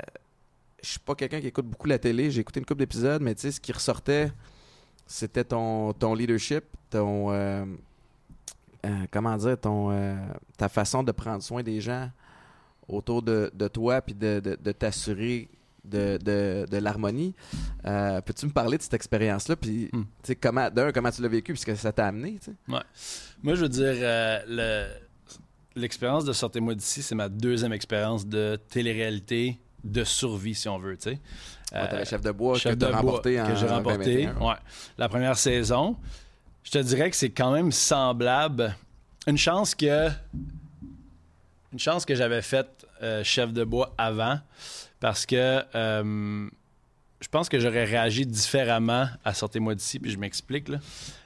je suis pas quelqu'un qui écoute beaucoup la télé. J'ai écouté une couple d'épisodes, mais tu sais, ce qui ressortait, c'était ton, ton leadership, ton. Euh, comment dire, ton, euh, ta façon de prendre soin des gens autour de, de toi, puis de, de- de t'assurer de, de- de l'harmonie. Euh, Peux-tu me parler de cette expérience-là, puis Hmm. comment, d'un, comment tu l'as vécu, puisque ça t'a amené? Moi, je veux dire, le- l'expérience de Sortez-moi d'ici, c'est ma deuxième expérience de télé-réalité de survie, si on veut, tu sais. Ouais, chef de bois Chef que remporté en que j'ai remporté. 2021. Ouais. La première saison, je te dirais que c'est quand même semblable. Une chance que une chance que j'avais fait euh, chef de bois avant parce que euh, je pense que j'aurais réagi différemment à sortez-moi d'ici puis je m'explique.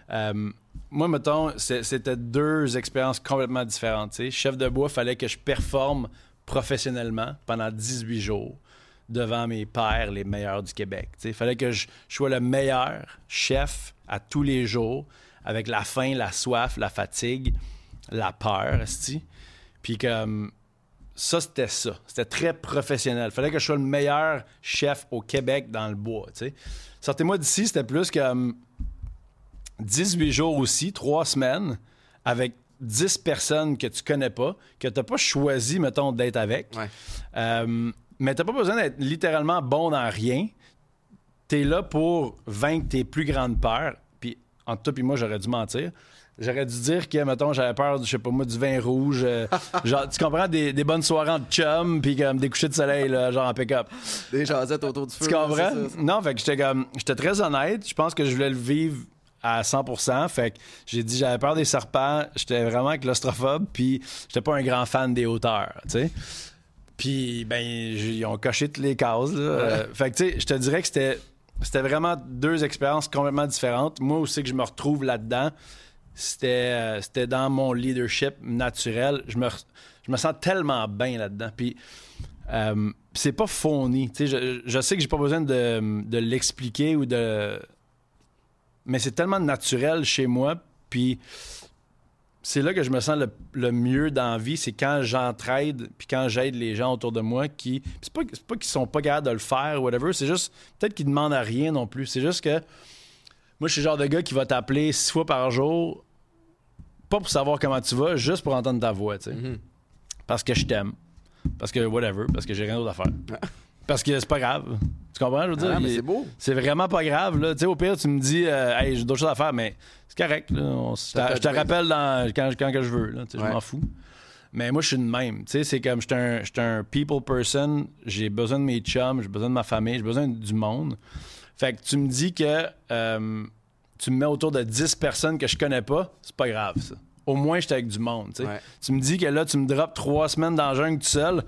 Euh, moi mettons c'était deux expériences complètement différentes. Chef de bois, fallait que je performe professionnellement pendant 18 jours devant mes pairs les meilleurs du Québec. Il fallait que je sois le meilleur chef à tous les jours avec la faim, la soif, la fatigue, la peur, esti. Puis comme ça, c'était ça. C'était très professionnel. fallait que je sois le meilleur chef au Québec dans le bois. tu sais. Sortez-moi d'ici, c'était plus comme 18 jours aussi, 3 semaines, avec 10 personnes que tu connais pas, que tu n'as pas choisi, mettons, d'être avec. Ouais. Euh, mais t'as pas besoin d'être littéralement bon dans rien. T'es là pour vaincre tes plus grandes peurs. Puis entre toi et moi, j'aurais dû mentir. J'aurais dû dire que, mettons, j'avais peur, du- je sais pas moi, du vin rouge. euh, [LAUGHS] genre, tu comprends, des, des bonnes soirées en chum, puis comme des couchers de soleil, là, genre en pick-up. Des jasettes autour du feu. Tu comprends? c'est ça, ça. Non, fait que j'étais comme. J'étais très honnête. Je pense que je voulais le vivre à 100%. Fait que j'ai dit j'avais peur des serpents. J'étais vraiment claustrophobe. Puis j'étais pas un grand fan des hauteurs, tu sais. Puis, ben, ils ont coché toutes les cases, là. Euh, fait que, tu sais, je te dirais que c'était. C'était vraiment deux expériences complètement différentes. Moi aussi que je me retrouve là-dedans, c'était euh, c'était dans mon leadership naturel. Je me, je me sens tellement bien là-dedans. Puis euh, c'est pas fourni. Je, je sais que j'ai pas besoin de, de l'expliquer ou de. Mais c'est tellement naturel chez moi. Puis c'est là que je me sens le, le mieux dans la vie. C'est quand j'entraide, puis quand j'aide les gens autour de moi qui. C'est pas, c'est pas qu'ils sont pas capables de le faire ou whatever. C'est juste. Peut-être qu'ils demandent à rien non plus. C'est juste que. Moi, je suis le genre de gars qui va t'appeler six fois par jour. Pas pour savoir comment tu vas, juste pour entendre ta voix, tu sais. Mhm. Parce que je t'aime. Parce que whatever. Parce que j'ai rien d'autre à faire. Parce que c'est pas grave. Tu comprends, je veux dire? Ah, c'est beau. c'est vraiment pas grave. Là. Tu sais, au pire, tu me dis, euh, hey, j'ai d'autres choses à faire, mais c'est correct. là. On je te rappelle dans, quand, quand que je veux. Là. Tu sais, Ouais. Je m'en fous. Mais moi, je suis de même. Tu sais, c'est comme, je suis un, un people person. J'ai besoin de mes chums, j'ai besoin de ma famille, j'ai besoin du monde. Fait que tu me dis que euh, tu me mets autour de 10 personnes que je connais pas, c'est pas grave, ça. Au moins, j'étais avec du monde. tu sais. Ouais. Tu me dis que là, tu me drops trois semaines dans la jungle tout seul.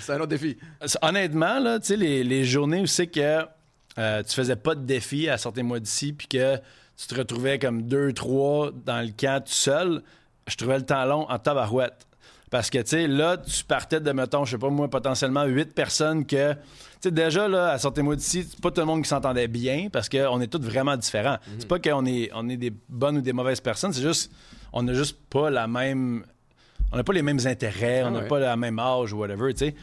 C'est un autre défi. Honnêtement, là, les, les journées où c'est que euh, tu faisais pas de défi à sortir-moi d'ici, puis que tu te retrouvais comme deux, trois dans le camp tout seul, je trouvais le temps long en tabarouette. Parce que, tu sais, là, tu partais de, mettons, je sais pas moi, potentiellement huit personnes que. Tu sais, déjà, là, à sortez-moi d'ici, c'est pas tout le monde qui s'entendait bien parce qu'on est tous vraiment différents. C'est pas qu'on est, on est des bonnes ou des mauvaises personnes, c'est juste. On n'a juste pas la même. On n'a pas les mêmes intérêts, on n'a ouais. pas le même âge ou whatever, tu sais.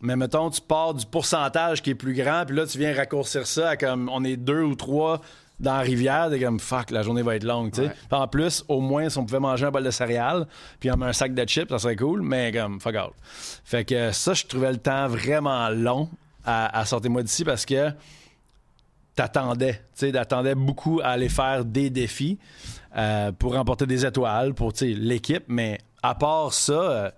Mais mettons, tu pars du pourcentage qui est plus grand, puis là, tu viens raccourcir ça à comme on est deux ou trois dans la rivière, t'es comme fuck, la journée va être longue, tu sais. Ouais. En plus, au moins, si on pouvait manger un bol de céréales, puis un sac de chips, ça serait cool, mais comme fuck out. Fait que ça, je trouvais le temps vraiment long à, à sortir moi d'ici parce que t'attendais, tu sais, t'attendais beaucoup à aller faire des défis euh, pour remporter des étoiles pour tu sais, l'équipe, mais à part ça, euh,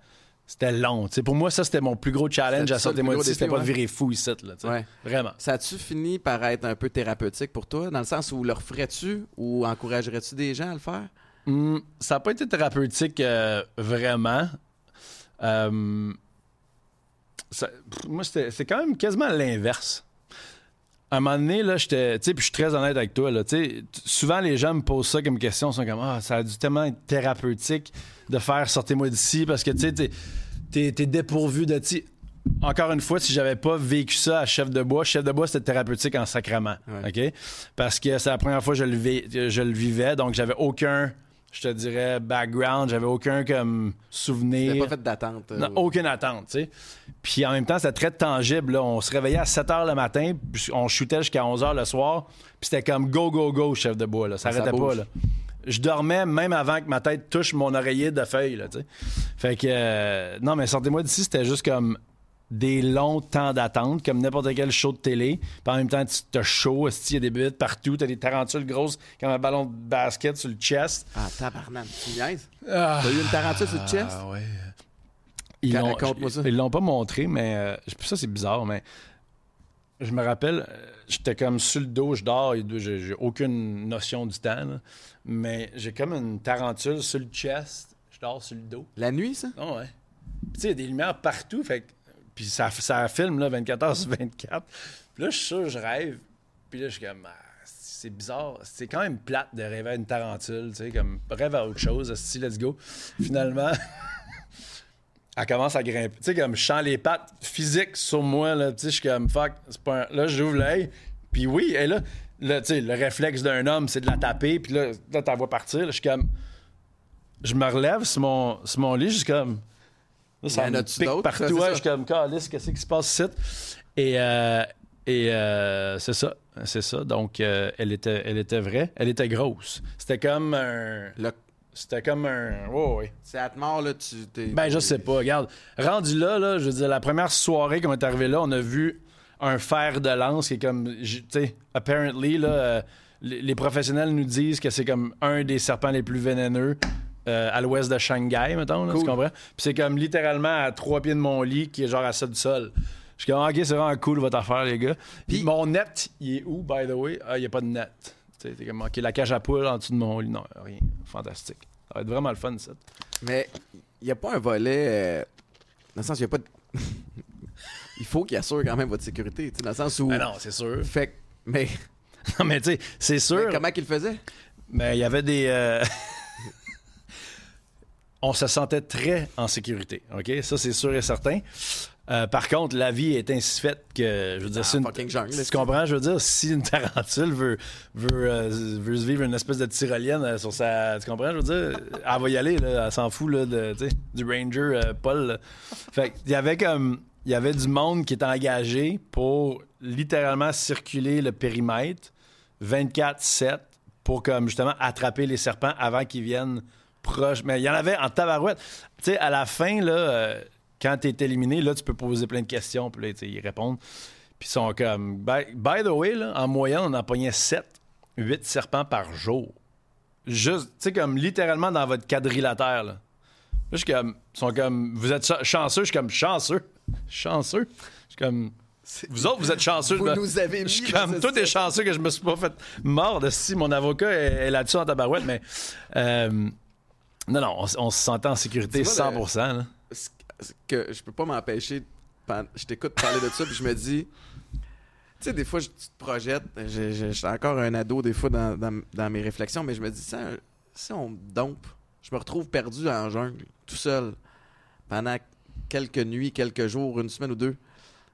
c'était long. pour moi, ça, c'était mon plus gros challenge à sortir moi d'ici. C'était pas de virer fou ici, là. Ouais. Vraiment. Ça a-tu fini par être un peu thérapeutique pour toi, dans le sens où le referais-tu ou encouragerais-tu des gens à le faire? Hum, ça n'a pas été thérapeutique euh, vraiment. Euh, ça- moi, c'était c'est quand même quasiment l'inverse. À un moment donné, là, j'étais. Tu sais, puis je suis très honnête avec toi, là. Tu souvent, les gens me posent ça comme question. Ils sont comme, ah, ça a dû tellement être thérapeutique de faire sortez-moi d'ici parce que, tu sais, t'es- t'es t'es dépourvu de. Encore une fois, si j'avais pas vécu ça à chef de bois, chef de bois, c'était thérapeutique en sacrement. Ouais. OK? Parce que c'est la première fois que je le, vi- je le vivais, donc j'avais aucun, je te dirais, background, j'avais aucun comme souvenir. T'as pas fait d'attente. euh, Non, aucune attente, tu sais. Puis en même temps, c'était très tangible. là. On se réveillait à 7 h le matin, puis on shootait jusqu'à 11 h le soir, puis c'était comme go, go, go, chef de bois. Là. Ça Ça arrêtait pas. Là. Je dormais même avant que ma tête touche mon oreiller de feuilles. Là, fait que, euh, non, mais sortez-moi d'ici, c'était juste comme des longs temps d'attente, comme n'importe quel show de télé. Puis en même temps, tu t'as chaud, il y a des bêtes partout, t'as des tarentules grosses comme un ballon de basket sur le chest. Ah, tabarnak, tu niaises? Ah, T'as eu une tarentule sur le chest? ouais. Ils l'ont- raconte-moi ça. Ils l'ont pas montré, mais euh, ça, c'est bizarre, mais je me rappelle, euh, j'étais comme sur le dos, je dors, j'ai j'ai aucune notion du temps, là. mais j'ai comme une tarentule sur le chest, je dors sur le dos. La nuit, ça? Ah ouais. Tu sais, il y a des lumières partout, fait que- Puis ça, ça filme, là, 24 heures sur 24. Puis là, je suis sûr, je rêve. Puis là, je suis comme... ah, c'est bizarre. C'est quand même plate de rêver à une tarentule, tu sais, comme rêve à autre chose, si let's go. Finalement, [LAUGHS] elle commence à grimper. Tu sais, comme je sens les pattes physiques sur moi, là, tu sais, je suis comme fuck, c'est pas un- Là, j'ouvre l'œil, puis oui, elle là, là tu sais, le réflexe d'un homme, c'est de la taper, puis là, là t'as vois partir, là, je suis comme... Je me relève sur mon, sur mon lit, je suis comme... Ça Y en me pique partout, je suis comme, qu'est-ce qui se passe ici? Et, euh, et euh, c'est ça, c'est ça. Donc, euh, elle, était, elle était vraie, elle était grosse. C'était comme un... Le... C'était comme un... Ouais, ouais. C'est à te mort, là, tu t'es. Ben, je sais pas. Regarde, rendu là, là, je veux dire, la première soirée qu'on est arrivé là, on a vu un fer de lance qui est comme, tu sais, apparently, là, euh, les, les professionnels nous disent que c'est comme un des serpents les plus vénéneux euh, à l'ouest de Shanghai, mettons, là, tu Cool. comprends? Puis c'est comme littéralement à trois pieds de mon lit qui est genre à ça du sol. Je suis comme, ok, c'est vraiment cool votre affaire, les gars. Puis mon net, il est où, by the way? Ah, il n'y a pas de net. Tu sais, t'es comme, ok, la cage à poule en dessous de mon lit. Non, rien. Fantastique. Ça va être vraiment le fun, ça. Mais il n'y a pas un volet. euh, Dans le sens, il n'y a pas de. [LAUGHS] il faut qu'il assure quand même votre sécurité, tu sais, dans le sens où. Ben non, c'est sûr. Fait que- Mais, [LAUGHS] Non, mais tu sais, c'est sûr. mais comment qu'il faisait? Mais il y avait des. euh, [LAUGHS] On se sentait très en sécurité, OK? Ça, c'est sûr et certain. Euh, par contre, la vie est ainsi faite que, je veux dire, Ah, une- jungle, tu comprends? Je veux dire, si une [LAUGHS] tarentule veut, veut, euh, veut se vivre une espèce de tyrolienne euh, sur sa... Tu comprends? Je veux dire, elle va y aller, là, elle s'en fout là, de, tu sais, du ranger Paul. là. Fait qu'il y avait comme... Il y avait du monde qui était engagé pour littéralement circuler le périmètre 24-7 pour comme justement attraper les serpents avant qu'ils viennent proche. Mais il y en avait en tabarouette. Tu sais, à la fin, là, euh, quand tu es éliminé, là, tu peux poser plein de questions, puis là, ils répondent. Puis ils sont comme. By, by the way, là, en moyenne, on en pognait 7, 8 serpents par jour. Juste, tu sais, comme littéralement dans votre quadrilatère, là. Là, je suis comme. Ils sont comme. Vous êtes cha- chanceux? Je suis comme chanceux. Chanceux? Je suis comme. Vous autres, vous êtes chanceux. Vous là. nous avez mis Je suis comme. t'es set. chanceux que je me suis pas fait mort de si mon avocat est, est là-dessus en tabarouette, mais. euh, non, non, on, se sentait en sécurité Tu vois, le- 100%. là. Ce ce que je peux pas m'empêcher. Je t'écoute parler de ça, puis je me dis. Tu sais, des fois, je, tu te projettes. Je, je- j'étais encore un ado, des fois, dans, dans- dans mes réflexions, mais je me dis, si, on me dompe, je me retrouve perdu en jungle, tout seul, pendant quelques nuits, quelques jours, une semaine ou deux.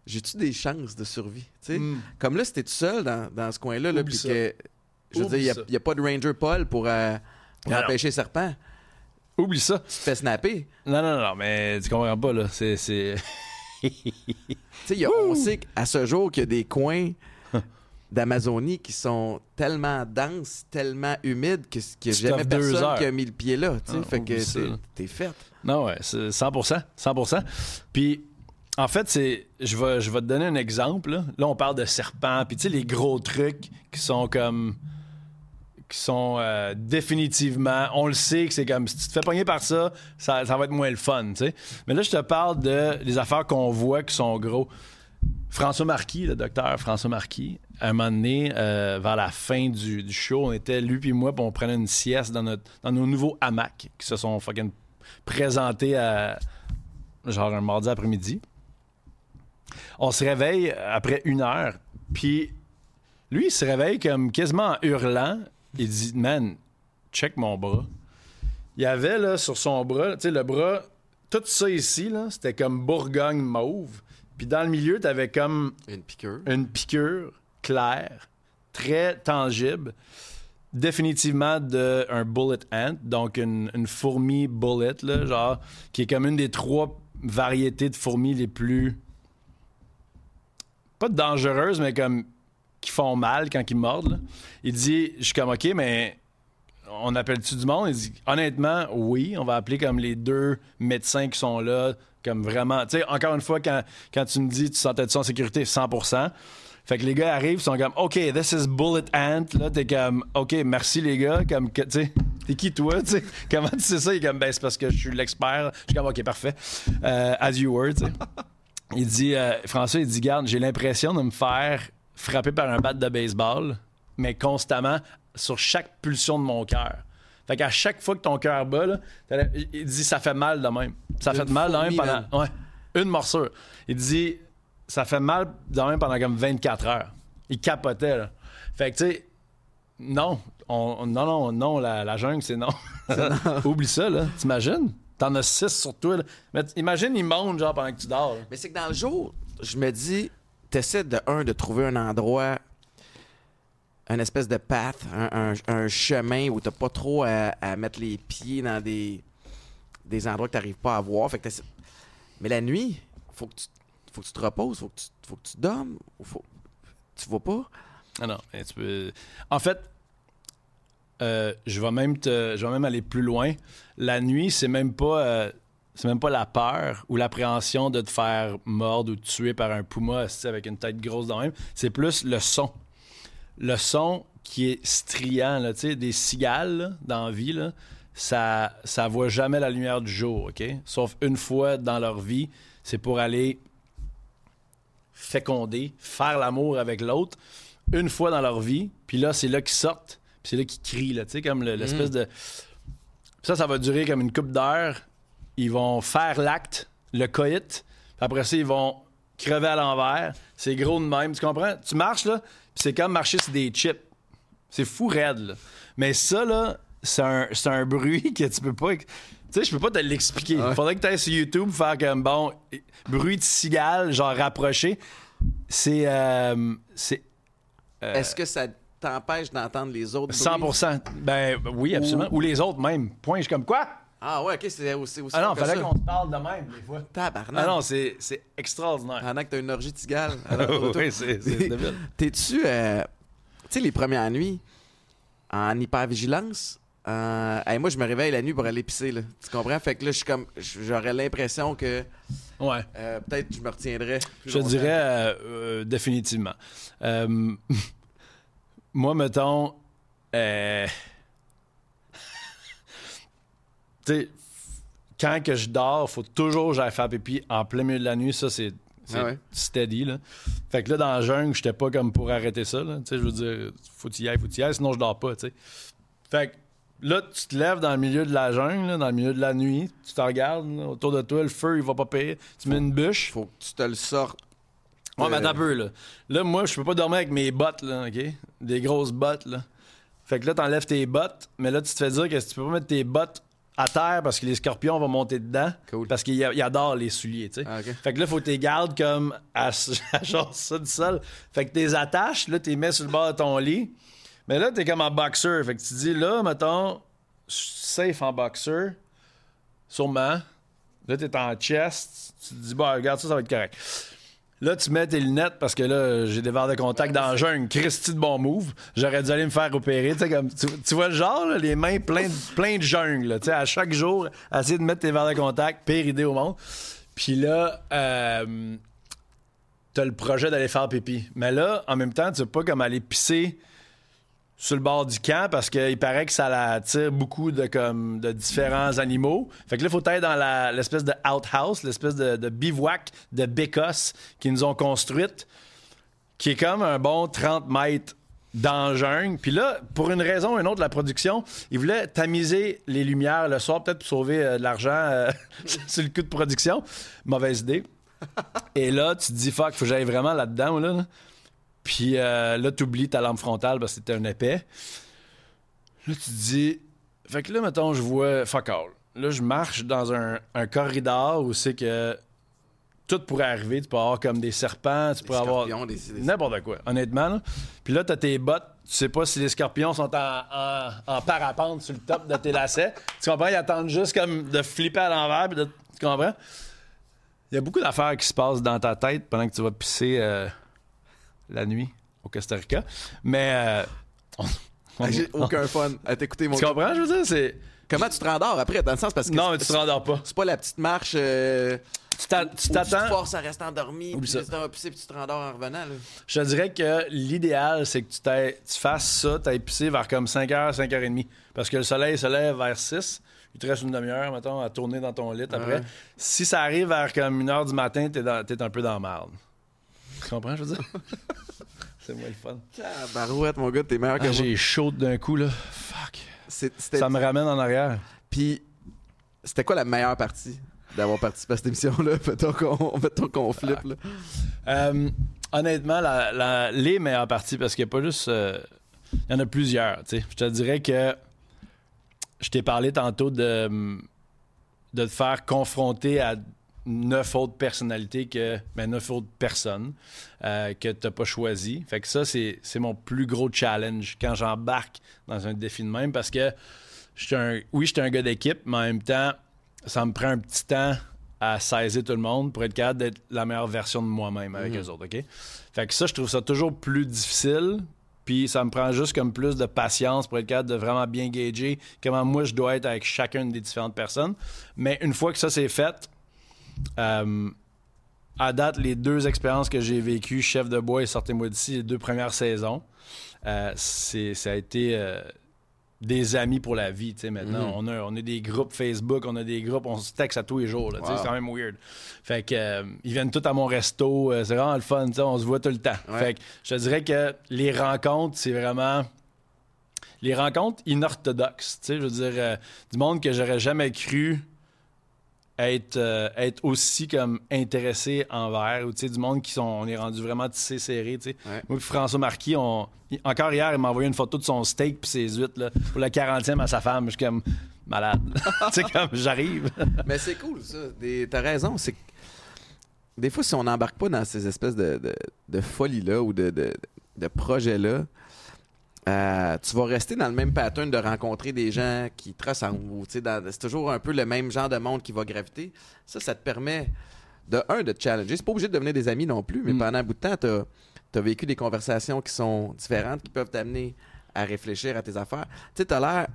J'ai-tu des chances de survie? tu sais? Comme là, c'était tout seul dans, dans ce coin-là, là, puis que. Je veux Oublie dire, il n'y a, pas de Ranger Paul pour, euh, pour empêcher les serpents. [LAUGHS] Oublie ça. Tu te fais snapper. Non, non, non, mais tu comprends pas, là. C'est. c'est- [LAUGHS] Tu sais, il y a- on sait qu'à ce jour qu'il y a des coins d'Amazonie qui sont tellement denses, tellement humides que- qu'il n'y a Tu jamais personne heures. qui a mis le pied là. tu sais. Ah, fait que t'es- là. t'es fait. Non, ouais, c'est 100%. 100%. Puis, en fait, c'est. Je vais, je vais te donner un exemple. Là, Là, on parle de serpents, puis tu sais, les gros trucs qui sont comme. Qui sont euh, définitivement. On le sait que c'est comme. Si tu te fais pogner par ça, ça, va être moins le fun, tu sais. Mais là, je te parle de des affaires qu'on voit qui sont gros. François Marquis, le docteur François Marquis, à un moment donné, euh, vers la fin du, du show, on était, lui puis moi, puis on prenait une sieste dans, notre, dans nos nouveaux hamacs qui se sont fucking présentés à genre un mardi après-midi. On se réveille après une heure, puis lui, il se réveille comme quasiment en hurlant. Il dit Man, check mon bras. Il y avait là sur son bras, tu sais, le bras, tout ça ici, là, c'était comme Bourgogne mauve. Puis dans le milieu, t'avais comme Une piqûre. une piqûre claire, très tangible, définitivement de un bullet ant, donc une, une fourmi bullet, là, genre, qui est comme une des trois variétés de fourmis les plus. pas dangereuses, mais comme qui font mal quand ils mordent. là. Il dit Je suis comme OK, mais on appelle-tu du monde? Il dit honnêtement, oui, on va appeler comme les deux médecins qui sont là, comme vraiment. Tu sais, encore une fois, quand, quand tu me dis tu sentais-tu en sécurité? 100%. Fait que les gars arrivent, ils sont comme OK, this is Bullet Ant. Là, t'es comme OK, merci les gars. Comme, tu sais, T'es qui, toi? Tu [LAUGHS] comment tu sais ça? Il est comme, ben, c'est parce que je suis l'expert. Je suis comme, OK, parfait. Euh, as you were, tu sais. Il dit, euh, François, il dit, garde, j'ai l'impression de me faire frapper par un bat de baseball, mais constamment sur chaque pulsion de mon cœur. Fait qu'à chaque fois que ton cœur bat, là, il il dit, ça fait mal de même. Ça fait mal de même pendant. Ouais, une morsure. Il dit, ça fait mal de même pendant comme 24 heures. Il capotait, là. Fait que, tu sais, non. On, on- non, non, non, la, la jungle, c'est non. [LAUGHS] Oublie ça, là. T'imagines? T'en as six sur toi, là. Mais imagine, ils montent, genre, pendant que tu dors. là. Mais c'est que dans le jour, je me dis, t'essaies de, un, de trouver un endroit, un espèce de path, un, chemin où t'as pas trop à, mettre les pieds dans des, des endroits que t'arrives pas à voir. Fait que Mais la nuit, faut que tu, faut que tu te reposes, faut que tu, faut que tu dormes, faut, tu vas pas. Ah non. En fait, euh, je vais même te, je vais même aller plus loin. La nuit, c'est même pas, euh, c'est même pas la peur ou l'appréhension de te faire mordre ou tuer par un puma avec une tête grosse dans même. C'est plus le son. Le son qui est striant, là, tu sais, des cigales là, dans la vie, là, ça, ça voit jamais la lumière du jour, OK? Sauf une fois dans leur vie, c'est pour aller féconder, faire l'amour avec l'autre une fois dans leur vie, puis là, c'est là qu'ils sortent, puis c'est là qu'ils crient, là, comme le- l'espèce de... Ça, ça va durer comme une coupe d'heures. Ils vont faire l'acte, le coït, puis après ça, ils vont crever à l'envers. C'est gros de même, tu comprends? Tu marches, là, puis c'est comme marcher sur des chips. C'est fou raide, là. Mais ça, là, c'est un, c'est un bruit que tu peux pas... Tu sais, je peux pas te l'expliquer. Il faudrait que tu ailles sur YouTube faire comme, bon, bruit de cigale, genre rapproché. C'est... euh, c'est Est-ce que ça t'empêche d'entendre les autres bruits? 100 Ben oui, absolument. Ou, les autres même. Point, je suis comme quoi? Ah ouais, ok, c'est aussi, aussi Ah non, fallait qu'on se parle de même des fois. Tabarnak. Ah non, c'est c'est extraordinaire. Pendant que t'as une orgie. [LAUGHS] Alors, oui, c'est c'est débile. T'es-tu, euh, tu sais, les premières nuits, en hypervigilance, euh, hey, moi, je me réveille la nuit pour aller pisser, là. Tu comprends? Fait que là, je suis comme, j'aurais l'impression que Ouais. euh, peut-être que je me retiendrais. plus Je te longtemps. dirais euh, euh, définitivement. Euh, [LAUGHS] moi, mettons, euh, sais, quand que je dors, faut toujours que j'aille faire pipi en plein milieu de la nuit. Ça, c'est c'est Ah ouais. steady. Là. Fait que là, dans la jungle, j'étais pas comme pour arrêter ça. Tu je veux dire, faut que tu y ailles, faut que tu y ailles, sinon je dors pas. tu sais. Fait que là, tu te lèves dans le milieu de la jungle, là, dans le milieu de la nuit, tu te regardes là, autour de toi, le feu, il va pas payer. Tu mets une bûche. Faut que tu te le sortes. Ouais, mais Euh, attends peu, là. Là, moi, je peux pas dormir avec mes bottes, là, OK? Des grosses bottes, là. Fait que là, t'enlèves tes bottes, mais là, tu te fais dire que tu peux pas mettre tes bottes à terre parce que les scorpions vont monter dedans. Cool. Parce qu'ils ils adorent les souliers, tu sais. Ah. Fait que là, faut que tu gardes comme à, [LAUGHS] à genre ça du sol. Fait que tes attaches, là, tu mets sur le bord de ton lit. Mais là, t'es comme en boxer. Fait que tu dis, là, mettons, safe en boxer, sûrement. Là, t'es en chest. Tu te dis, bon, regarde ça, ça va être correct. Là, tu mets tes lunettes parce que là, j'ai des verres de contact dans le jungle. Christy de bon move. J'aurais dû aller me faire opérer. Comme, tu, vois le genre, là, les mains pleines plein de jungle. à chaque jour, essayer de mettre tes verres de contact, pire idée au monde. Puis là, euh, t'as le projet d'aller faire pipi. Mais là, en même temps, tu veux pas comme aller pisser sur le bord du camp parce qu'il paraît que ça attire beaucoup de, différents animaux. Fait que là, il faut être dans l'espèce de outhouse, l'espèce de, bivouac de bécosse qu'ils nous ont construite, qui est comme un bon 30 mètres dans. Puis là, pour une raison ou une autre, la production, ils voulaient tamiser les lumières le soir, peut-être pour sauver euh, de l'argent euh, [LAUGHS] sur le coup de production. Mauvaise idée. Et là, tu te dis, fuck, faut que j'aille vraiment là-dedans, là. là. Puis euh, là, tu oublies ta lampe frontale parce que c'était un épais. Là, tu te dis. Fait que là, mettons, je vois. Fuck all. Là, je marche dans un, un corridor où c'est que tout pourrait arriver. Tu peux avoir comme des serpents, tu Des pourrais avoir. des- des- N'importe quoi, honnêtement. là. Puis là, t'as tes bottes. Tu sais pas si les scorpions sont en, en- en parapente sur le top de tes lacets. Tu comprends? Ils attendent juste comme de flipper à l'envers. puis de- Tu comprends? Il y a beaucoup d'affaires qui se passent dans ta tête pendant que tu vas pisser euh, la nuit au Costa Rica. Mais. euh, on- on- J'ai aucun fun à t'écouter, mon Tu comprends? Je veux dire, c'est. Comment tu te rendors après, dans le sens parce que Non, mais tu te rendors pas. c'est pas la petite marche euh, Tu t'a- tu Ou tu te t'attends. forces à rester endormi, puis ça. tu t'en pisser, puis tu te rendors en revenant. Là. Je te dirais que l'idéal, c'est que tu, t'ailles- tu fasses ça, tu pissé vers comme 5h, 5h30. Parce que le soleil se lève vers 6. Il te reste une demi-heure, mettons, à tourner dans ton lit après. Si ça arrive vers comme 1h du matin, t'es, dans- t'es un peu dans la merde. Tu comprends, je veux dire? [LAUGHS] c'est moins le fun. Barouette, mon gars, t'es meilleur que Ah, moi. j'ai chaud d'un coup, là. Fuck. Ça me ramène en arrière. Puis, c'était quoi la meilleure partie d'avoir participé à cette émission-là? [LAUGHS] Mettons qu'on mettons qu'on flippe. Là. Euh, honnêtement, la- la- les meilleures parties, parce qu'il n'y a pas juste. euh, Il y en a plusieurs. tu sais. Je te dirais que je t'ai parlé tantôt de, de te faire confronter à neuf autres personnalités que. Ben, neuf autres personnes euh, que tu n'as pas choisi. Fait que ça, c'est c'est mon plus gros challenge quand j'embarque dans un défi de même parce que je suis un, oui, je suis un gars d'équipe, mais en même temps, ça me prend un petit temps à saisir tout le monde pour être capable d'être la meilleure version de moi-même avec eux autres, OK? Fait que ça, je trouve ça toujours plus difficile. Puis ça me prend juste comme plus de patience pour être capable de vraiment bien gager comment moi je dois être avec chacune des différentes personnes. Mais une fois que ça c'est fait, euh, à date, les deux expériences que j'ai vécues, Chef de bois et Sortez-moi d'ici, les deux premières saisons, euh, c'est, ça a été euh, des amis pour la vie. Maintenant, on, a, on a des groupes Facebook, on a des groupes, on se texte à tous les jours. là, Wow. C'est quand même weird. Fait que, euh, ils viennent tous à mon resto. c'est vraiment le fun. On se voit tout le temps. Ouais. Fait que je te dirais que les rencontres, c'est vraiment les rencontres inorthodoxes. Je veux dire, du monde que j'aurais jamais cru être, euh, être aussi comme intéressé envers, ou tu sais, du monde qui sont, on est rendu vraiment tissé serré, tu sais. Ouais. Moi puis François Marquis, on, il- encore hier, il m'a envoyé une photo de son steak puis ses huîtres, là, pour le 40e à sa femme. Je suis comme malade. [LAUGHS] tu sais, comme j'arrive. [LAUGHS] Mais c'est cool, ça. Des- T'as raison. C'est des fois, si on n'embarque pas dans ces espèces de, de, de folies-là ou de, de, de projets-là, euh, tu vas rester dans le même pattern de rencontrer des gens qui te ressemblent. C'est toujours un peu le même genre de monde qui va graviter. Ça, ça te permet, de un, de te challenger. C'est pas obligé de devenir des amis non plus, mais Mm. pendant un bout de temps, tu as, vécu des conversations qui sont différentes, qui peuvent t'amener à réfléchir à tes affaires. Tu sais, tu as l'air.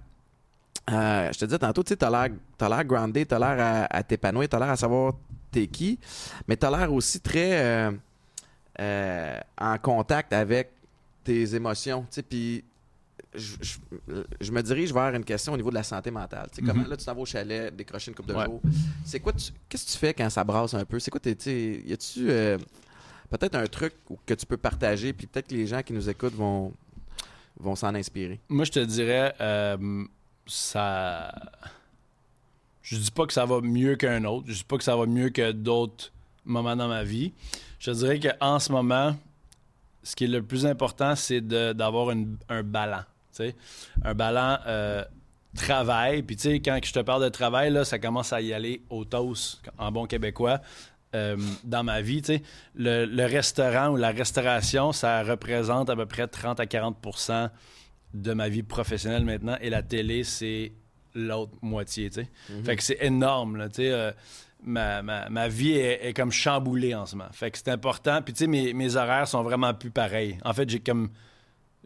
euh, je te disais tantôt, tu sais, t'as l'air, t'as l'air groundé, t'as l'air à, à t'épanouir, t'as l'air à savoir t'es qui, mais t'as l'air aussi très euh, euh, en contact avec tes émotions, tu sais, puis je, je- je me dirige vers une question au niveau de la santé mentale. Tu sais, comment Mhm. là tu t'en vas au chalet, décrocher une coupe de Ouais. jours. C'est quoi qu'est-ce que tu fais quand ça brasse un peu? C'est quoi tes tu sais, y a-tu euh, peut-être un truc que tu peux partager puis peut-être que les gens qui nous écoutent vont vont s'en inspirer? Moi, je te dirais, euh, ça. Je dis pas que ça va mieux qu'un autre. Je dis pas que ça va mieux que d'autres moments dans ma vie. Je te dirais qu'en ce moment, ce qui est le plus important, c'est d'avoir un ballon. Un ballon euh, travail. Puis, tu sais, quand je te parle de travail, là, ça commence à y aller au toast, en bon québécois. euh, dans ma vie, tu sais, le, le restaurant ou la restauration, ça représente à peu près 30 à 40% de ma vie professionnelle maintenant et la télé, c'est l'autre moitié, tu sais. Fait que c'est énorme, là, tu sais. euh, ma, ma- ma vie est, est comme chamboulée en ce moment. Fait que c'est important. Puis, tu sais, mes, mes horaires sont vraiment plus pareils. En fait, j'ai comme...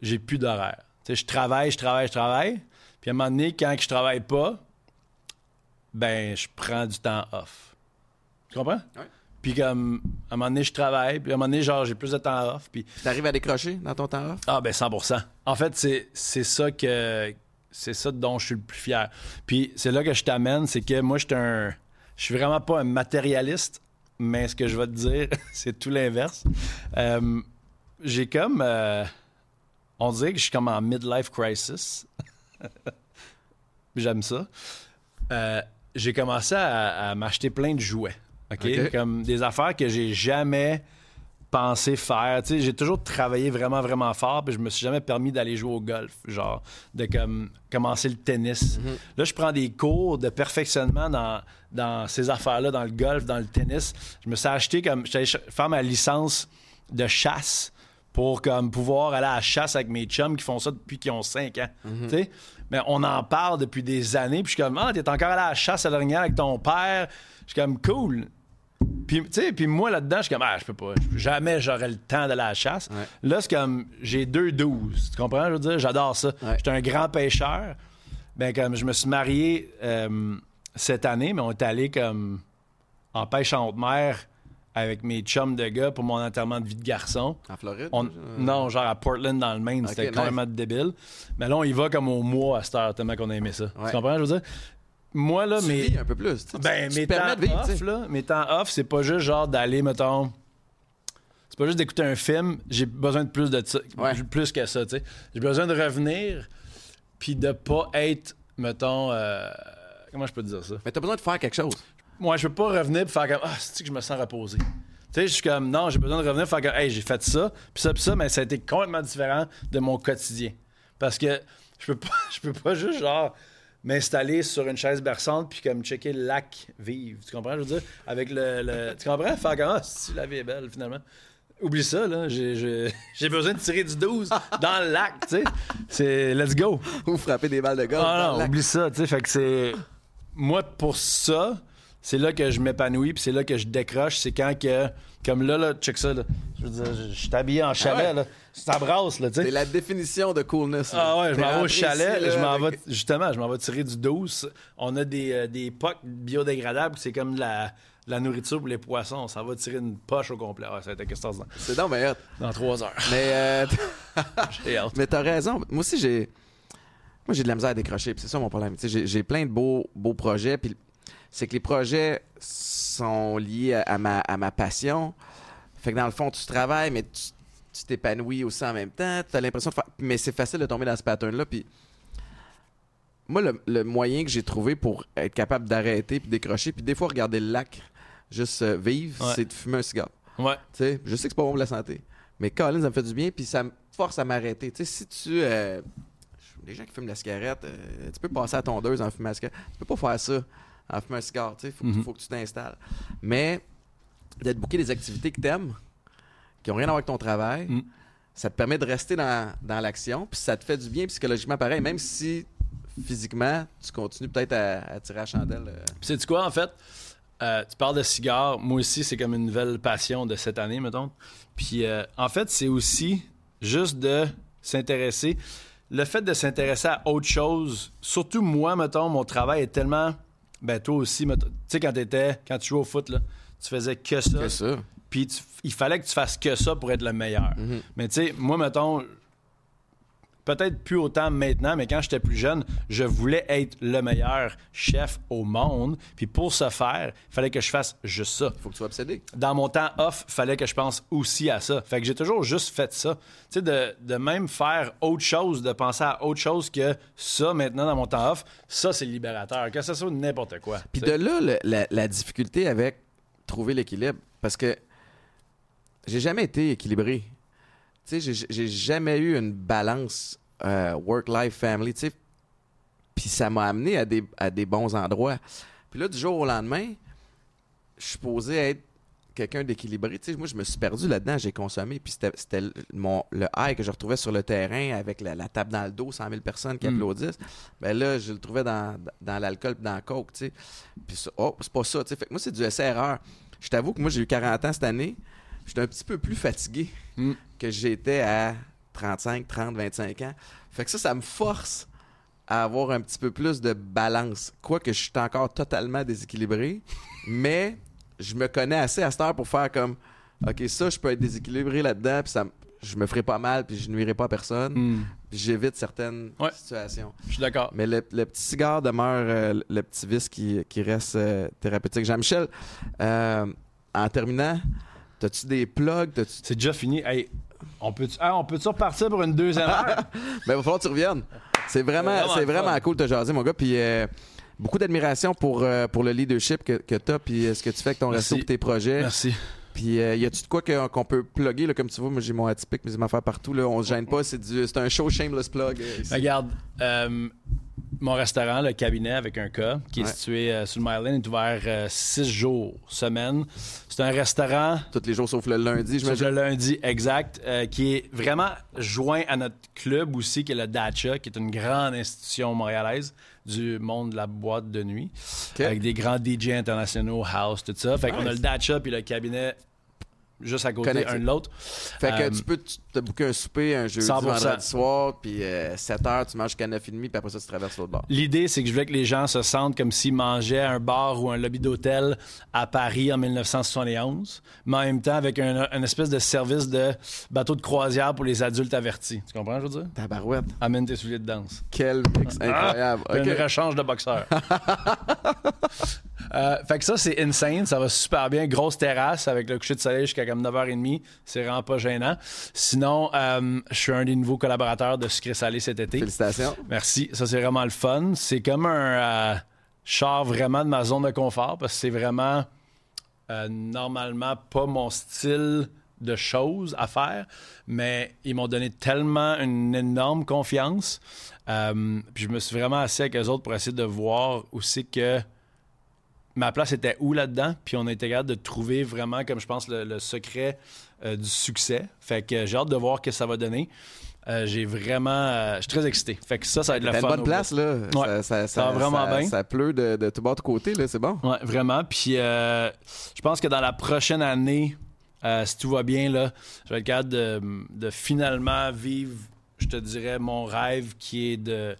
J'ai plus d'horaire. Tu sais, je travaille, je travaille, je travaille. Puis, à un moment donné, quand je travaille pas, ben, je prends du temps off. Tu comprends? Ouais. Puis, comme, à un moment donné, je travaille. Puis, à un moment donné, genre, j'ai plus de temps off. Puis, T'arrives à décrocher dans ton temps off? Ah ben 100% En fait, c'est c'est ça que c'est ça dont je suis le plus fier. Puis c'est là que je t'amène, c'est que moi je suis un je suis vraiment pas un matérialiste, mais ce que je vais te dire, [LAUGHS] c'est tout l'inverse. Euh, j'ai comme euh, on dirait que je suis comme en midlife crisis. [LAUGHS] J'aime ça. Euh, j'ai commencé à, à m'acheter plein de jouets. Comme des affaires que j'ai jamais pensé faire. Tu sais, j'ai toujours travaillé vraiment, vraiment fort, puis je me suis jamais permis d'aller jouer au golf, genre, de comme, commencer le tennis. Là, je prends des cours de perfectionnement dans, dans ces affaires-là, dans le golf, dans le tennis. Je me suis acheté comme, j'allais faire ma licence de chasse pour comme pouvoir aller à la chasse avec mes chums qui font ça depuis qu'ils ont 5 ans. Tu sais? Mais on en parle depuis des années, puis je suis comme, ah, t'es encore allé à la chasse à la dernière avec ton père. Je suis comme, cool. Puis, tu sais, puis moi, là-dedans, je suis comme, ah, je peux pas. Jamais j'aurais le temps d'aller à la chasse. Ouais. Là, c'est comme, j'ai deux douze. Tu comprends? Je veux dire, j'adore ça. Ouais. J'étais un grand pêcheur. Ben, comme, je me suis marié euh, cette année, mais on est allé comme en pêche en haute mer avec mes chums de gars pour mon enterrement de vie de garçon. En Floride? On- euh, non, genre à Portland dans le Maine, c'était complètement débile. Mais là, on y va comme au mois à cette heure, tellement qu'on a aimé ça. Ouais. Tu comprends, je veux dire? Moi, là, Tu mes, vis un peu plus. tu ben, tu, mes temps de vivre, tu off, là, mes temps off, c'est pas juste genre d'aller, mettons. C'est pas juste d'écouter un film. J'ai besoin de plus de ça, Ouais. plus que ça, tu sais. J'ai besoin de revenir, puis de pas être, mettons, euh, comment je peux te dire ça? Mais t'as besoin de faire quelque chose. Moi, je peux pas revenir et faire comme Ah, c'est que je me sens reposé? Tu sais, je suis comme Non, j'ai besoin de revenir et faire comme Hey, j'ai fait ça, puis ça, puis ça, mais ça a été complètement différent de mon quotidien. Parce que je peux pas, [LAUGHS] je peux pas juste genre m'installer sur une chaise berçante puis comme checker le lac vivre. Tu comprends, je veux dire? Avec le. le- tu comprends? Faire comme Ah, si la vie est belle, finalement. Oublie ça, là. J'ai, [LAUGHS] besoin de tirer du 12 dans le lac, tu sais. C'est let's go. [LAUGHS] Ou frapper des balles de golf. Ah non, oublie ça, tu sais, fait que c'est... Moi, pour ça, c'est là que je m'épanouis, puis c'est là que je décroche, c'est quand que... Comme là, là, check ça, là. Je veux dire, je je suis habillé en chalet, ouais? là. Ça brasse, là, tu C'est sais. la définition de coolness. là. Ah ouais, je m'en vais au chalet, ici, là, je m'en vais, justement, je m'en vais tirer du 12. On a des, euh, des pocs biodégradables, c'est comme de la, de la nourriture pour les poissons. Ça va tirer une poche au complet. Ah, ça va être qu'est-ce que c'est dans, C'est ben hot. dans trois heures. Mais, euh, [LAUGHS] J'ai hâte. [LAUGHS] mais t'as raison. Moi aussi, j'ai. Moi, j'ai de la misère à décrocher. puis C'est ça mon problème. J'ai plein de beaux, beaux projets. Puis c'est que les projets sont liés à, à ma, à ma passion. Fait que dans le fond, tu travailles, mais tu t'épanouis aussi en même temps. Tu as l'impression de faire. Mais c'est facile de tomber dans ce pattern-là. Puis moi, le, le moyen que j'ai trouvé pour être capable d'arrêter puis décrocher, puis des fois regarder le lac, juste euh, vivre, Ouais. c'est de fumer un cigare. Ouais. Tu sais, je sais que c'est pas bon pour la santé. Mais Colin, ça me fait du bien, puis ça me force à m'arrêter. Tu sais, si tu. euh, les gens qui fument la cigarette, euh, tu peux passer à la tondeuse en fumant la cigarette. Tu peux pas faire ça en fumant un cigare. Tu sais, faut, que- Mhm. faut que tu t'installes. Mais d'être booké des activités que t'aimes, qui ont rien à voir avec ton travail, Mm. ça te permet de rester dans, dans l'action, puis ça te fait du bien psychologiquement pareil, même si physiquement, tu continues peut-être à, à tirer la chandelle. euh. Puis sais-tu quoi, en fait? Euh, tu parles de cigares. Moi aussi, c'est comme une nouvelle passion de cette année, mettons. Puis euh, en fait, c'est aussi juste de s'intéresser. Le fait de s'intéresser à autre chose, surtout moi, mettons, mon travail est tellement. Ben, toi aussi, tu sais, quand t'étais, quand tu jouais au foot, là, tu faisais que ça. Que ça. Puis tu- il fallait que tu fasses que ça pour être le meilleur. Mhm. Mais tu sais, moi, mettons, peut-être plus autant maintenant, mais quand j'étais plus jeune, je voulais être le meilleur chef au monde. Puis pour ce faire, il fallait que je fasse juste ça. Faut que tu sois obsédé. Dans mon temps off, il fallait que je pense aussi à ça. Fait que j'ai toujours juste fait ça. Tu sais, de, de même faire autre chose, de penser à autre chose que ça maintenant dans mon temps off, ça, c'est libérateur. Que ce soit n'importe quoi. Puis de là, le- la, la difficulté avec trouver l'équilibre, parce que j'ai jamais été équilibré. Tu sais, j'ai- jamais eu une balance euh, work-life-family, tu sais. Puis ça m'a amené à des, à des bons endroits. Puis là, du jour au lendemain, je suis posé être quelqu'un d'équilibré. Tu sais, moi, je me suis perdu là-dedans, j'ai consommé. Puis c'était- le- mon, le high que je retrouvais sur le terrain avec la, la table dans le dos, 100 000 personnes qui Mm. applaudissent. Ben là, je le trouvais dans, dans l'alcool puis dans la coke, tu sais. Puis ça, oh, c'est pas ça, tu sais. Fait que moi, c'est du essai-erreur. Je t'avoue que moi, j'ai eu 40 ans cette année. J'étais un petit peu plus fatigué Mm. que j'étais à 35, 30, 25 ans. Fait que ça, ça me force à avoir un petit peu plus de balance. Quoique je suis encore totalement déséquilibré, [LAUGHS] mais je me connais assez à cette heure pour faire comme OK, ça, je peux être déséquilibré là-dedans, puis ça, je me ferai pas mal, puis je nuirai pas à personne, Hmm, j'évite certaines Ouais. situations. je suis d'accord. Mais le, le petit cigare demeure euh, le petit vice qui, qui reste euh, thérapeutique. Jean-Michel, euh, en terminant, as-tu des plugs? T'as-tu- C'est déjà fini. Hey, on peut-tu ah, on peut-tu repartir pour une deuxième heure? [LAUGHS] Ben, il va falloir que tu reviennes. C'est vraiment, C'est vraiment c'est vraiment cool de te jaser, mon gars. Puis euh, beaucoup d'admiration pour, euh, pour le leadership que, que tu as, puis euh, ce que tu fais avec ton Merci. resto et tes projets. Merci. Puis euh, y a-tu de quoi que- qu'on peut plugger, là, comme tu vois, moi j'ai mon atypique, mes affaires partout, là, on se gêne pas, c'est du- c'est un show shameless plug. euh, ici. Regarde, euh, mon restaurant, le cabinet avec un K, qui est Ouais. situé euh, sur le Myland, est ouvert euh, six jours semaine. C'est un restaurant Tous les jours sauf le lundi, je Sauf le lundi, exact, euh, qui est vraiment joint à notre club aussi, qui est le Dacha, qui est une grande institution montréalaise du monde de la boîte de nuit, Ok. avec des grands DJ internationaux, house, tout ça. Fait qu'on a le Dacha puis le cabinet juste à côté Connecté. un de l'autre. Fait que Euh, tu peux tu- te booker un souper un jeudi, 100%. vendredi soir, puis 7 heures, tu manges jusqu'à 9h30, puis après ça, tu traverses l'autre bord. L'idée, c'est que je voulais que les gens se sentent comme s'ils mangeaient à un bar ou un lobby d'hôtel à Paris en 1971, mais en même temps avec un, un espèce de service de bateau de croisière pour les adultes avertis. Tu comprends, je veux dire? Tabarouette. Amène tes souliers de danse. Quel mix incroyable. Puis Ok. Un rechange de boxeur. [LAUGHS] Euh, fait que ça, c'est insane. Ça va super bien. Grosse terrasse avec le coucher de soleil jusqu'à comme 9h30. C'est vraiment pas gênant. Sinon, euh, je suis un des nouveaux collaborateurs de Sucré Salé cet été. Félicitations. Merci. Ça, c'est vraiment le fun. C'est comme un euh, char vraiment de ma zone de confort parce que c'est vraiment euh, normalement pas mon style de choses à faire, mais ils m'ont donné tellement une énorme confiance. Euh, puis je me suis vraiment assis avec eux autres pour essayer de voir aussi que ma place était où là-dedans, puis on a été capable de trouver vraiment, comme je pense, le, le secret euh, du succès. Fait que j'ai hâte de voir ce que ça va donner. Euh, j'ai vraiment... euh, je suis très excité. Fait que ça, ça va être T'as fun. bonne place, là. Ouais. Ça, ça, Ça va vraiment ça- bien. Ça pleut de, de tout bord de côté, là. C'est bon. Ouais, vraiment. Puis euh, je pense que dans la prochaine année, euh, si tout va bien, là, je vais être capable de, de finalement vivre, je te dirais, mon rêve qui est de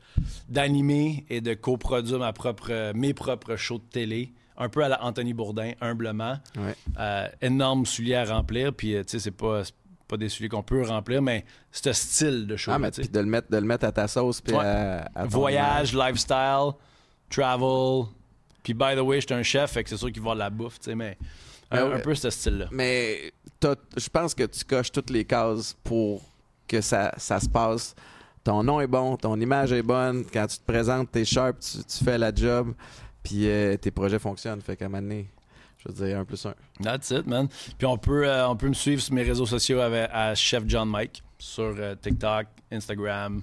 d'animer et de coproduire ma propre, mes propres shows de télé. Un peu à la Anthony Bourdin, humblement. Ouais. Euh, énorme soulier à remplir. Puis, euh, tu sais, c'est pas, c'est pas des souliers qu'on peut remplir, mais ce style de show. Ah, mais puis de le, mettre, de le mettre à ta sauce, puis Ouais. à, à ton Voyage, lifestyle, travel. Puis, by the way, j'étais un chef, fait que c'est sûr qu'il va y avoir de la bouffe, tu sais, mais un, ouais. un peu ce style-là. Mais je pense que tu coches toutes les cases pour que ça, ça se passe. Ton nom est bon, ton image est bonne. Quand tu te présentes, t'es sharp, tu, tu fais la job, puis euh, tes projets fonctionnent. Fait qu'à un moment donné, je veux dire, un plus un. That's it, man. Puis on peut, euh, on peut me suivre sur mes réseaux sociaux avec, à Chef John Mike sur euh, TikTok, Instagram.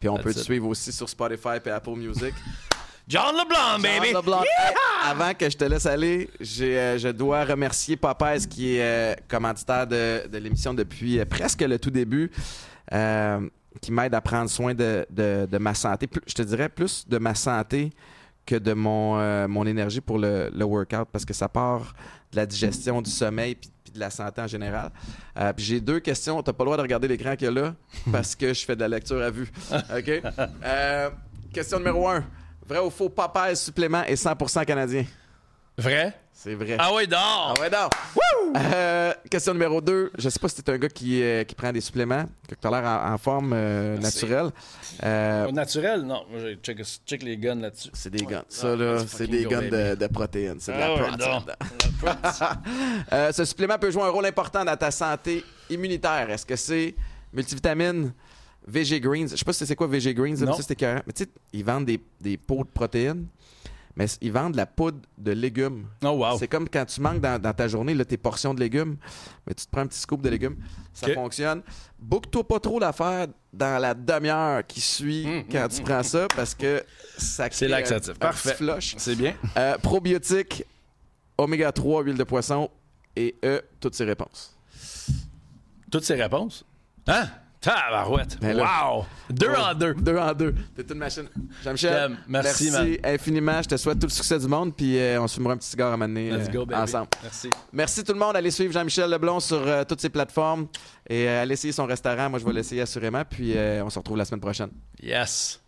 Puis on That's peut te suivre aussi sur Spotify et Apple Music. [LAUGHS] John LeBlanc, baby! Jean Leblanc. Hey, avant que je te laisse aller, euh, je dois remercier Popeyes qui est commanditaire de, de l'émission depuis presque le tout début, qui m'aide à prendre soin de, de- de ma santé. Plus- je te dirais plus de ma santé que de mon, euh, mon énergie pour le, le workout parce que ça part de la digestion, du sommeil puis, puis de la santé en général. Euh, puis j'ai deux questions. Tu n'as pas le droit de regarder l'écran qu'il y a là [LAUGHS] parce que je fais de la lecture à vue. [LAUGHS] OK? Euh, question numéro un. Vrai ou faux, Popeyes supplément est 100% canadien? Vrai? C'est vrai. Ah oui, dehors! Ah ouais, donc. Euh, question numéro 2. Je sais pas si t'es un gars qui, euh, qui prend des suppléments, que tu as l'air en, en forme euh, naturelle. Euh, naturel? Non, moi, j'ai check, check les guns là-dessus. c'est des guns. Ah, Ça, là, c'est des guns de, de protéines. C'est de Ah [LAUGHS] la ouais, protéine. Euh, ce supplément peut jouer un rôle important dans ta santé immunitaire. Est-ce que c'est multivitamine, VG Greens? Je sais pas si c'est quoi VG Greens. là, Non. mais ça, c'était écœurant. Mais tu sais, ils vendent des, des pots de protéines, mais ils vendent de la poudre de légumes. Oh, wow. C'est comme quand tu manques dans, dans ta journée là, tes portions de légumes, mais tu te prends un petit scoop de légumes. Ça fonctionne. Book-toi pas trop l'affaire dans la demi-heure qui suit Mm, quand mm, tu mm. prends ça parce que ça crée laxatif. un Parfait. C'est bien. Euh, probiotiques, oméga 3, huile de poisson et E, toutes ces réponses. Toutes ces réponses? Hein? Tabarouette! Ben wow! Deux Ouais. en deux. Deux en deux. T'es une machine. Jean-Michel, T'aime. Merci, infiniment. Je te souhaite tout le succès du monde. Puis euh, on se fumera un petit cigare à m'amener Let's go, baby. ensemble. Merci. Merci tout le monde. Allez suivre Jean-Michel Leblon sur euh, toutes ses plateformes et euh, allez essayer son restaurant. Moi, je vais l'essayer assurément. Puis on se retrouve la semaine prochaine. Yes.